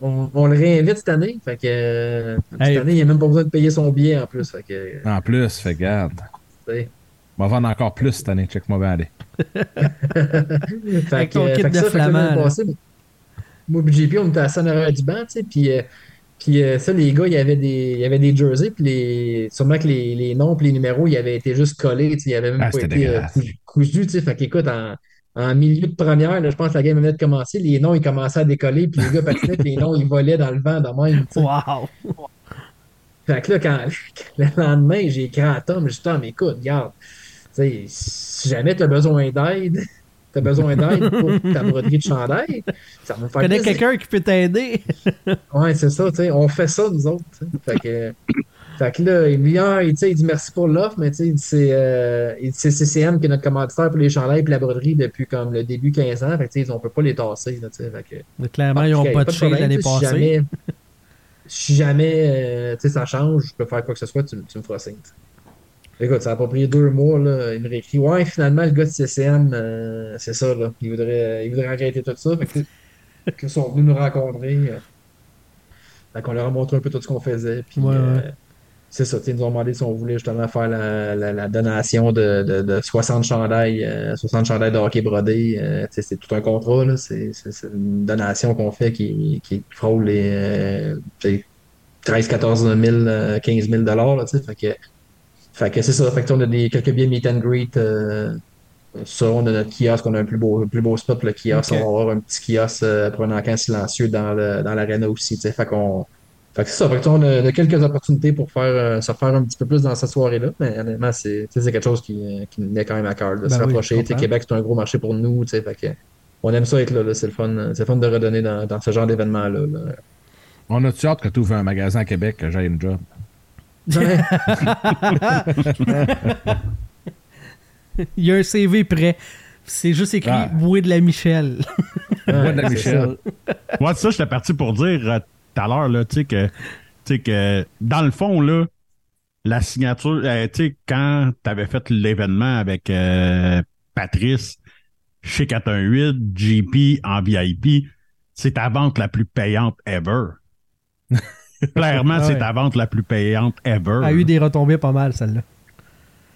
On, on le réinvite cette année. Fait que euh, cette Hey. année, il n'a même pas besoin de payer son billet en plus. Fait que, En plus, fait garde. On va vendre encore plus cette année. Check-moi bien aller. fait Avec que, ton euh, kit fait de ça, flamand, moi et JP, on était à Sonora du banc, tu sais, puis, euh, puis euh, ça, les gars, il y avait des, il y avait des jerseys, puis les, sûrement que les, les noms puis les numéros, ils avaient été juste collés, tu sais, ils avaient même Ah, pas été euh, cousus, tu sais, fait qu'écoute, en, en milieu de première, là, je pense que la game venait de commencer, les noms, ils commençaient à décoller, puis les gars patinaient, puis les noms, ils volaient dans le vent de même. Wow! Fait que là, quand, le lendemain, j'ai écrit à Tom, j'ai dit, Tom, écoute, regarde, si jamais tu as besoin d'aide, tu as besoin d'aide pour ta broderie de chandail, ça va me Tu faire connais quelqu'un qui peut t'aider? Ouais, c'est ça, tu sais, on fait ça, nous autres. Fait que, fait que là, il me dit, ah, il, il dit merci pour l'offre, mais tu sais, il dit, c'est euh, CCM qui est notre commanditaire pour les chandails et la broderie depuis comme le début 15 ans. Fait que, tu sais, on peut pas les tasser, là, tu sais. Fait que, Mais Clairement, ils n'ont pas de touché l'année sais, si passée. jamais- Si jamais, euh, tu sais, ça change, je peux faire quoi que ce soit, tu, tu me feras signe. Écoute, ça a pas pris deux mois, là. Il me réécrit, ouais, finalement, le gars de CCM, euh, c'est ça, là. Il voudrait, il voudrait arrêter tout ça. Fait que, qu'ils sont venus nous rencontrer. Fait qu'on leur a montré un peu tout ce qu'on faisait. Puis, Ouais, ouais. C'est ça, ils nous ont demandé si on voulait justement faire la, la- la donation de, de, de 60 chandails, euh, 60 chandails de hockey brodés. euh, c'est tout un contrat. C'est une donation qu'on fait qui, qui frôle les euh, tu sais, 13, 14 000, euh, 15 000 dollars, là. Fait que, fait que c'est ça. Fait que on a des, quelques billets meet and greet. euh, ça, on a notre kiosque, on a un plus beau, plus beau spot le kiosque. On va avoir un petit kiosque euh, pour un encan silencieux dans le, dans l'arena aussi. Fait qu'on fait que c'est ça. Fait que, on a, on a quelques opportunités pour faire, euh, se faire un petit peu plus dans cette soirée-là. Mais honnêtement, c'est c'est quelque chose qui, euh, qui nous tenait quand même à cœur de Ben se oui, rapprocher. Québec, c'est un gros marché pour nous. Fait que, on aime ça être là. là. C'est le fun. C'est le fun de redonner dans, dans ce genre d'événement-là. là. On a-tu hâte que tu ouvres un magasin à Québec que j'aille une job? Il y a un CV prêt. C'est juste écrit Ah. Boué de la Michel. Moi de la Michel. Moi, ça, j'étais parti pour dire euh, tout à l'heure, là, tu sais, que, tu sais, que, dans le fond, là, la signature, euh, tu sais, quand t'avais fait l'événement avec euh, Patrice chez 418, JP en VIP, c'est ta vente la plus payante ever. Clairement, Ah c'est ouais. ta vente la plus payante ever. a eu des retombées pas mal, celle-là.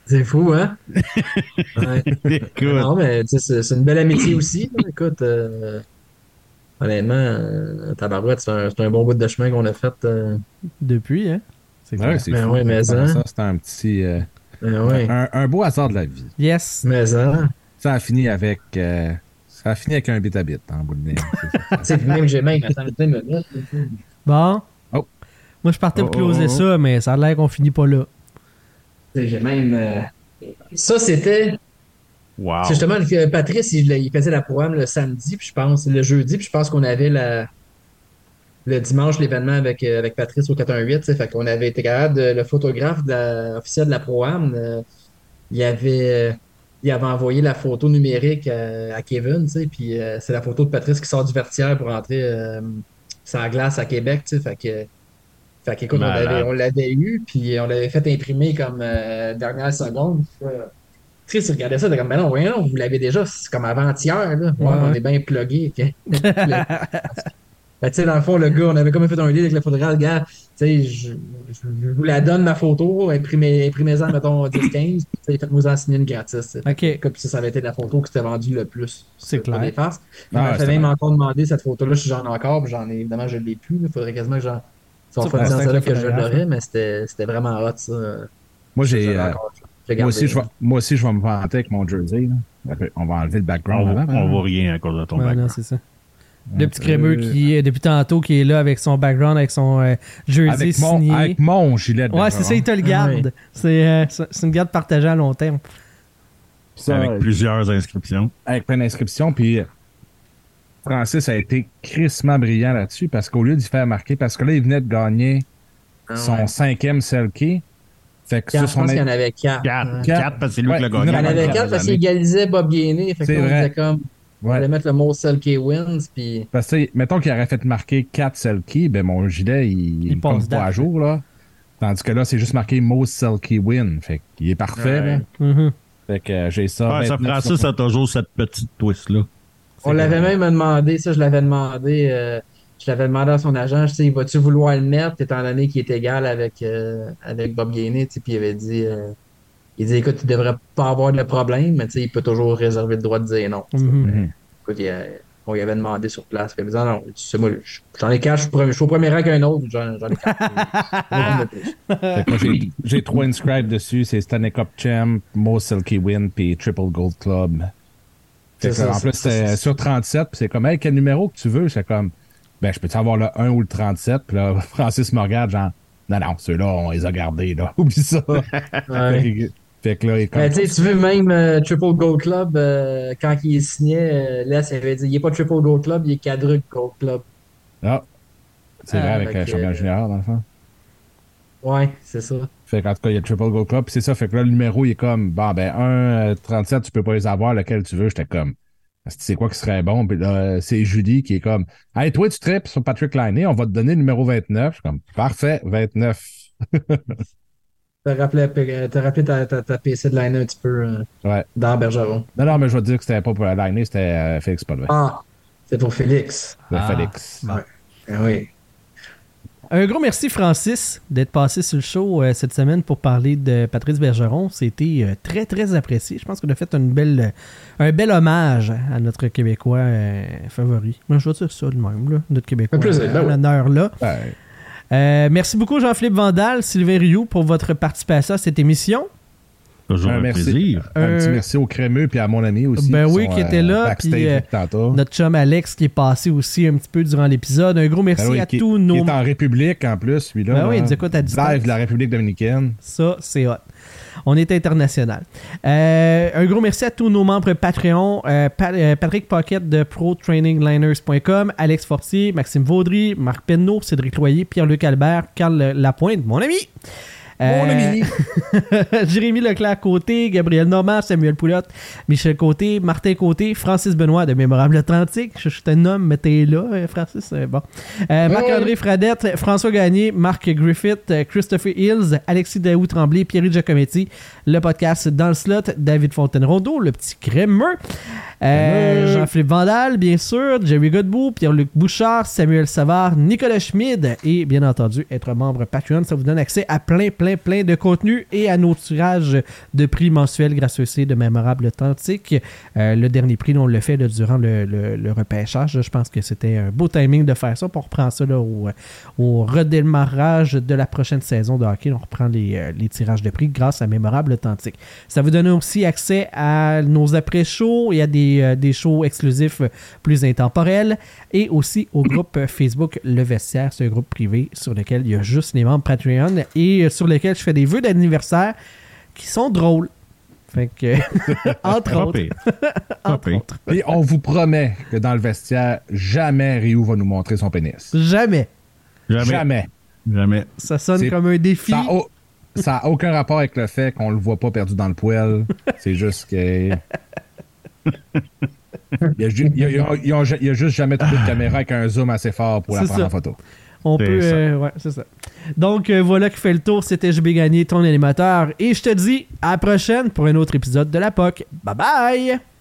C'est fou, hein? Ouais. Écoute, Non, mais tu sais, c'est une belle amitié aussi. Écoute, euh, honnêtement, euh, Tabarouette, c'est un, c'est un bon bout de chemin qu'on a fait. euh, Depuis, hein? C'est Ouais, clair. c'est Ben ouais, mais Ça, hein. C'était un petit. euh, Ben ouais. un, un beau hasard de la vie. Yes. Mais hein. Ça a fini avec. euh, ça a fini avec un bit à bit en bout de ligne. c'est ça. Tu sais, même j'ai même. Bon. Oh. Moi, je partais pour Oh, oh, closer oh. ça, mais ça a l'air qu'on finit pas là. Tu sais, J'ai même. euh, Ça, c'était. Wow. C'est justement que Patrice, il, il faisait la programme le samedi, puis je pense, le jeudi, puis je pense qu'on avait la, le dimanche l'événement avec, euh, avec Patrice au 418, tu sais, fait qu'on avait été capable de, le photographe de la- officiel de la programme, euh, il avait, euh, il avait envoyé la photo numérique à, à Kevin, puis euh, c'est la photo de Patrice qui sort du vertière pour entrer euh, la glace à Québec, fait que, fait Malade. l'avait, on l'avait eu, puis on l'avait fait imprimer comme euh, dernière seconde. Il regardait ça, était comme, mais non, voyons, vous l'avez déjà, c'est comme avant-hier, là. Ouais, Ouais. on est bien plugué. Ben, tu sais, dans le fond, le gars, on avait comme fait un lit avec le photographe, le gars, tu sais, je, vous la donne, ma photo, imprimez, imprimez-en, mettons, 10-15, puis tu sais, faites-moi en signer une gratis. tu sais. OK. Comme ça, ça avait été la photo qui s'était vendue le plus. C'est clair. les faces. Ah, ouais, même encore demander cette photo-là, si j'en ai encore, puis j'en ai, évidemment, je ne l'ai plus. Il faudrait quasiment que j'en. Si on fait ça là que je l'aurais, mais c'était c'était vraiment hot, ça. Moi, j'ai. euh, moi, aussi, je vais, moi aussi, je vais me vanter avec mon jersey. là. On va enlever le On, background voit- avant. on hein. voit rien à cause de ton Ouais, non, background. c'est ça. Le petit Euh, crémeux qui est depuis tantôt qui est là avec son background, avec son euh, jersey Avec mon, signé. avec mon gilet de Ouais, c'est ça, il te le Ah garde. C'est euh, c'est- une garde partagée à long terme. Ça, Avec plusieurs inscriptions. avec plein d'inscriptions. Puis Francis a été crissement brillant là-dessus parce qu'au lieu d'y faire marquer, parce que là, il venait de gagner Ah son ouais. cinquième Selkie. Fait que Quatre, sur je pense qu'il y en avait quatre. Quatre. Ouais. Quatre. Quatre, parce que c'est lui Ouais, qui l'a il y en Il y gagné. en Ouais, avait quatre parce qu'il égalisait Bob Gainé. Fait que on vrai. disait comme, on Ouais. allait mettre le mot Selkie wins, puis Parce que, mettons qu'il aurait fait marquer 4 Selkie, ben mon gilet, il, Il il passe tombe pas à jour, là. Tandis que là, c'est juste marqué Most Selkie Win. Fait qu'il est parfait, Ouais. là. Mhm. Fait que euh, j'ai ça. Ouais, ça 29 Francis a toujours cette petite twist-là. on l'avait même demandé, ça, je l'avais demandé, euh, je l'avais demandé à son agent, je sais, vas-tu vouloir le mettre, étant donné qu'il est égal avec, euh, avec Bob Gainé, tu sais, puis il avait dit, euh, il dit, écoute, il devrait pas avoir de problème, mais tu sais, il peut toujours réserver le droit de dire non. tu sais. Mhm. Écoute, il, a- on lui avait demandé sur place. Puis il disait, non, tu sais, moi, je- j'en ai quatre, je suis premier- je suis au premier rang qu'un autre, j'en j'en ai quatre. J'ai- j'ai trois inscribes dessus. C'est Stanley Cup Champ, Most Selkie Win, puis Triple Gold Club. Ça, en c'est- plus, c'est- c'est- sur 37, puis c'est comme, hey, quel numéro que tu veux? C'est comme, ben, je peux-tu avoir le 1 ou le 37? Puis là, Francis me regarde, genre, non, non, ceux-là, on les a gardés, là. Oublie ça. Ouais. fait, que, là, il est comme, Mais tu sais, tu veux même euh, Triple Gold Club, euh, quand il signait, euh, là, ça avait dit, il n'est pas Triple Gold Club, il est quadruple Gold Club. ah, c'est vrai Ah, avec fait euh, champion junior, dans le fond. Ouais, c'est ça. Fait qu'en tout cas, il y a le Triple Gold Club, puis c'est ça. Fait que là, le numéro, il est comme, bon, ben, 1, 37, tu peux pas les avoir, lequel tu veux. J'étais comme, c'est quoi qui serait bon? Puis là, euh, c'est Julie qui est comme, hey, toi, tu tripes sur Patrick Liney, on va te donner le numéro 29. Je suis comme, parfait, 29. T'as rappelé, euh, t'as rappelé ta, ta, ta PC de line un petit peu euh, Ouais. dans Bergeron. Non, non, mais je vais te dire que c'était pas pour Liney, c'était euh, Félix Paulvin. Ah, c'est pour Félix. Ah. Félix. Bon. Ah oui. Un gros merci, Francis, d'être passé sur le show euh, cette semaine pour parler de Patrice Bergeron. C'était euh, très, très apprécié. Je pense qu'on a fait une belle, un bel hommage à notre Québécois euh, favori. Moi, je vais dire ça de même, là, notre Québécois. Un plaisir, ben là. Ouais. Euh, merci beaucoup, Jean-Philippe Vandal, Sylvain Rioux, pour votre participation à cette émission. Toujours Un un, merci. plaisir. Un Euh, petit merci au crémeux puis à mon ami aussi. Ben oui, sont, qui était là, backstage puis, euh. Notre chum Alex qui est passé aussi un petit peu durant l'épisode. Un gros merci Ben oui, à qui, tous qui nos... est en République en plus, celui-là. Ben oui, là. il nous écoute à distance. Live de la République dominicaine. Ça, c'est hot. On est international. Euh, un gros merci à tous nos membres Patreon. euh, Pa- euh, Patrick Pocket de ProTrainingLiners.com, Alex Fortier, Maxime Vaudry, Marc Penneau, Cédric Loyer, Pierre-Luc Albert, Carl Lapointe, mon ami. Mon ami. Jérémy Leclerc-Côté, Gabriel Normand, Samuel Poulotte, Michel Côté, Martin Côté, Francis Benoît de Mémorable Atlantique. Je, je suis un homme, mais t'es là, euh, Francis. euh, bon. Euh, Marc-André Fradette, François Gagné, Marc Griffith, euh, Christopher Hills, Alexis Daou Tremblay, Pierre Giacometti, le podcast Dans le slot, David Fontaine-Rondeau, le petit crémeux, euh, Crémeux. Jean-Philippe Vandal, bien sûr, Jerry Godbout, Pierre-Luc Bouchard, Samuel Savard, Nicolas Schmid et bien entendu, être membre Patreon, ça vous donne accès à plein, plein plein, de contenu et à nos tirages de prix mensuels grâce aussi de Mémorable Authentique. Euh, le dernier prix, on le fait durant le, le- le repêchage. Je pense que c'était un beau timing de faire ça. On reprend ça là, au, au redémarrage de la prochaine saison de hockey. On reprend les, euh, les tirages de prix grâce à Mémorable Authentique. Ça vous donne aussi accès à nos après-shows et à des, euh, des shows exclusifs plus intemporels et aussi au groupe Facebook Le Vestiaire. Un groupe privé sur lequel il y a juste les membres Patreon et sur lequel je fais des vœux d'anniversaire qui sont drôles. Fait que, entre autres. entre autres. Et on vous promet que dans le vestiaire, jamais Ryu va nous montrer son pénis. Jamais. Jamais. Jamais. Jamais. Ça sonne comme un défi. Ça a, au- ça a aucun rapport avec le fait qu'on le voit pas perdu dans le poêle. C'est juste que. Il y, a, ju- il y a- il y a- il y a- il y a juste jamais trouvé de caméra avec un zoom assez fort pour la prendre ça. en photo. On peut. ça. euh, ouais, c'est ça. Donc, euh, voilà qui fait le tour. C'était JB Gagné, ton animateur. Et je te dis à la prochaine pour un autre épisode de la POC. Bye bye!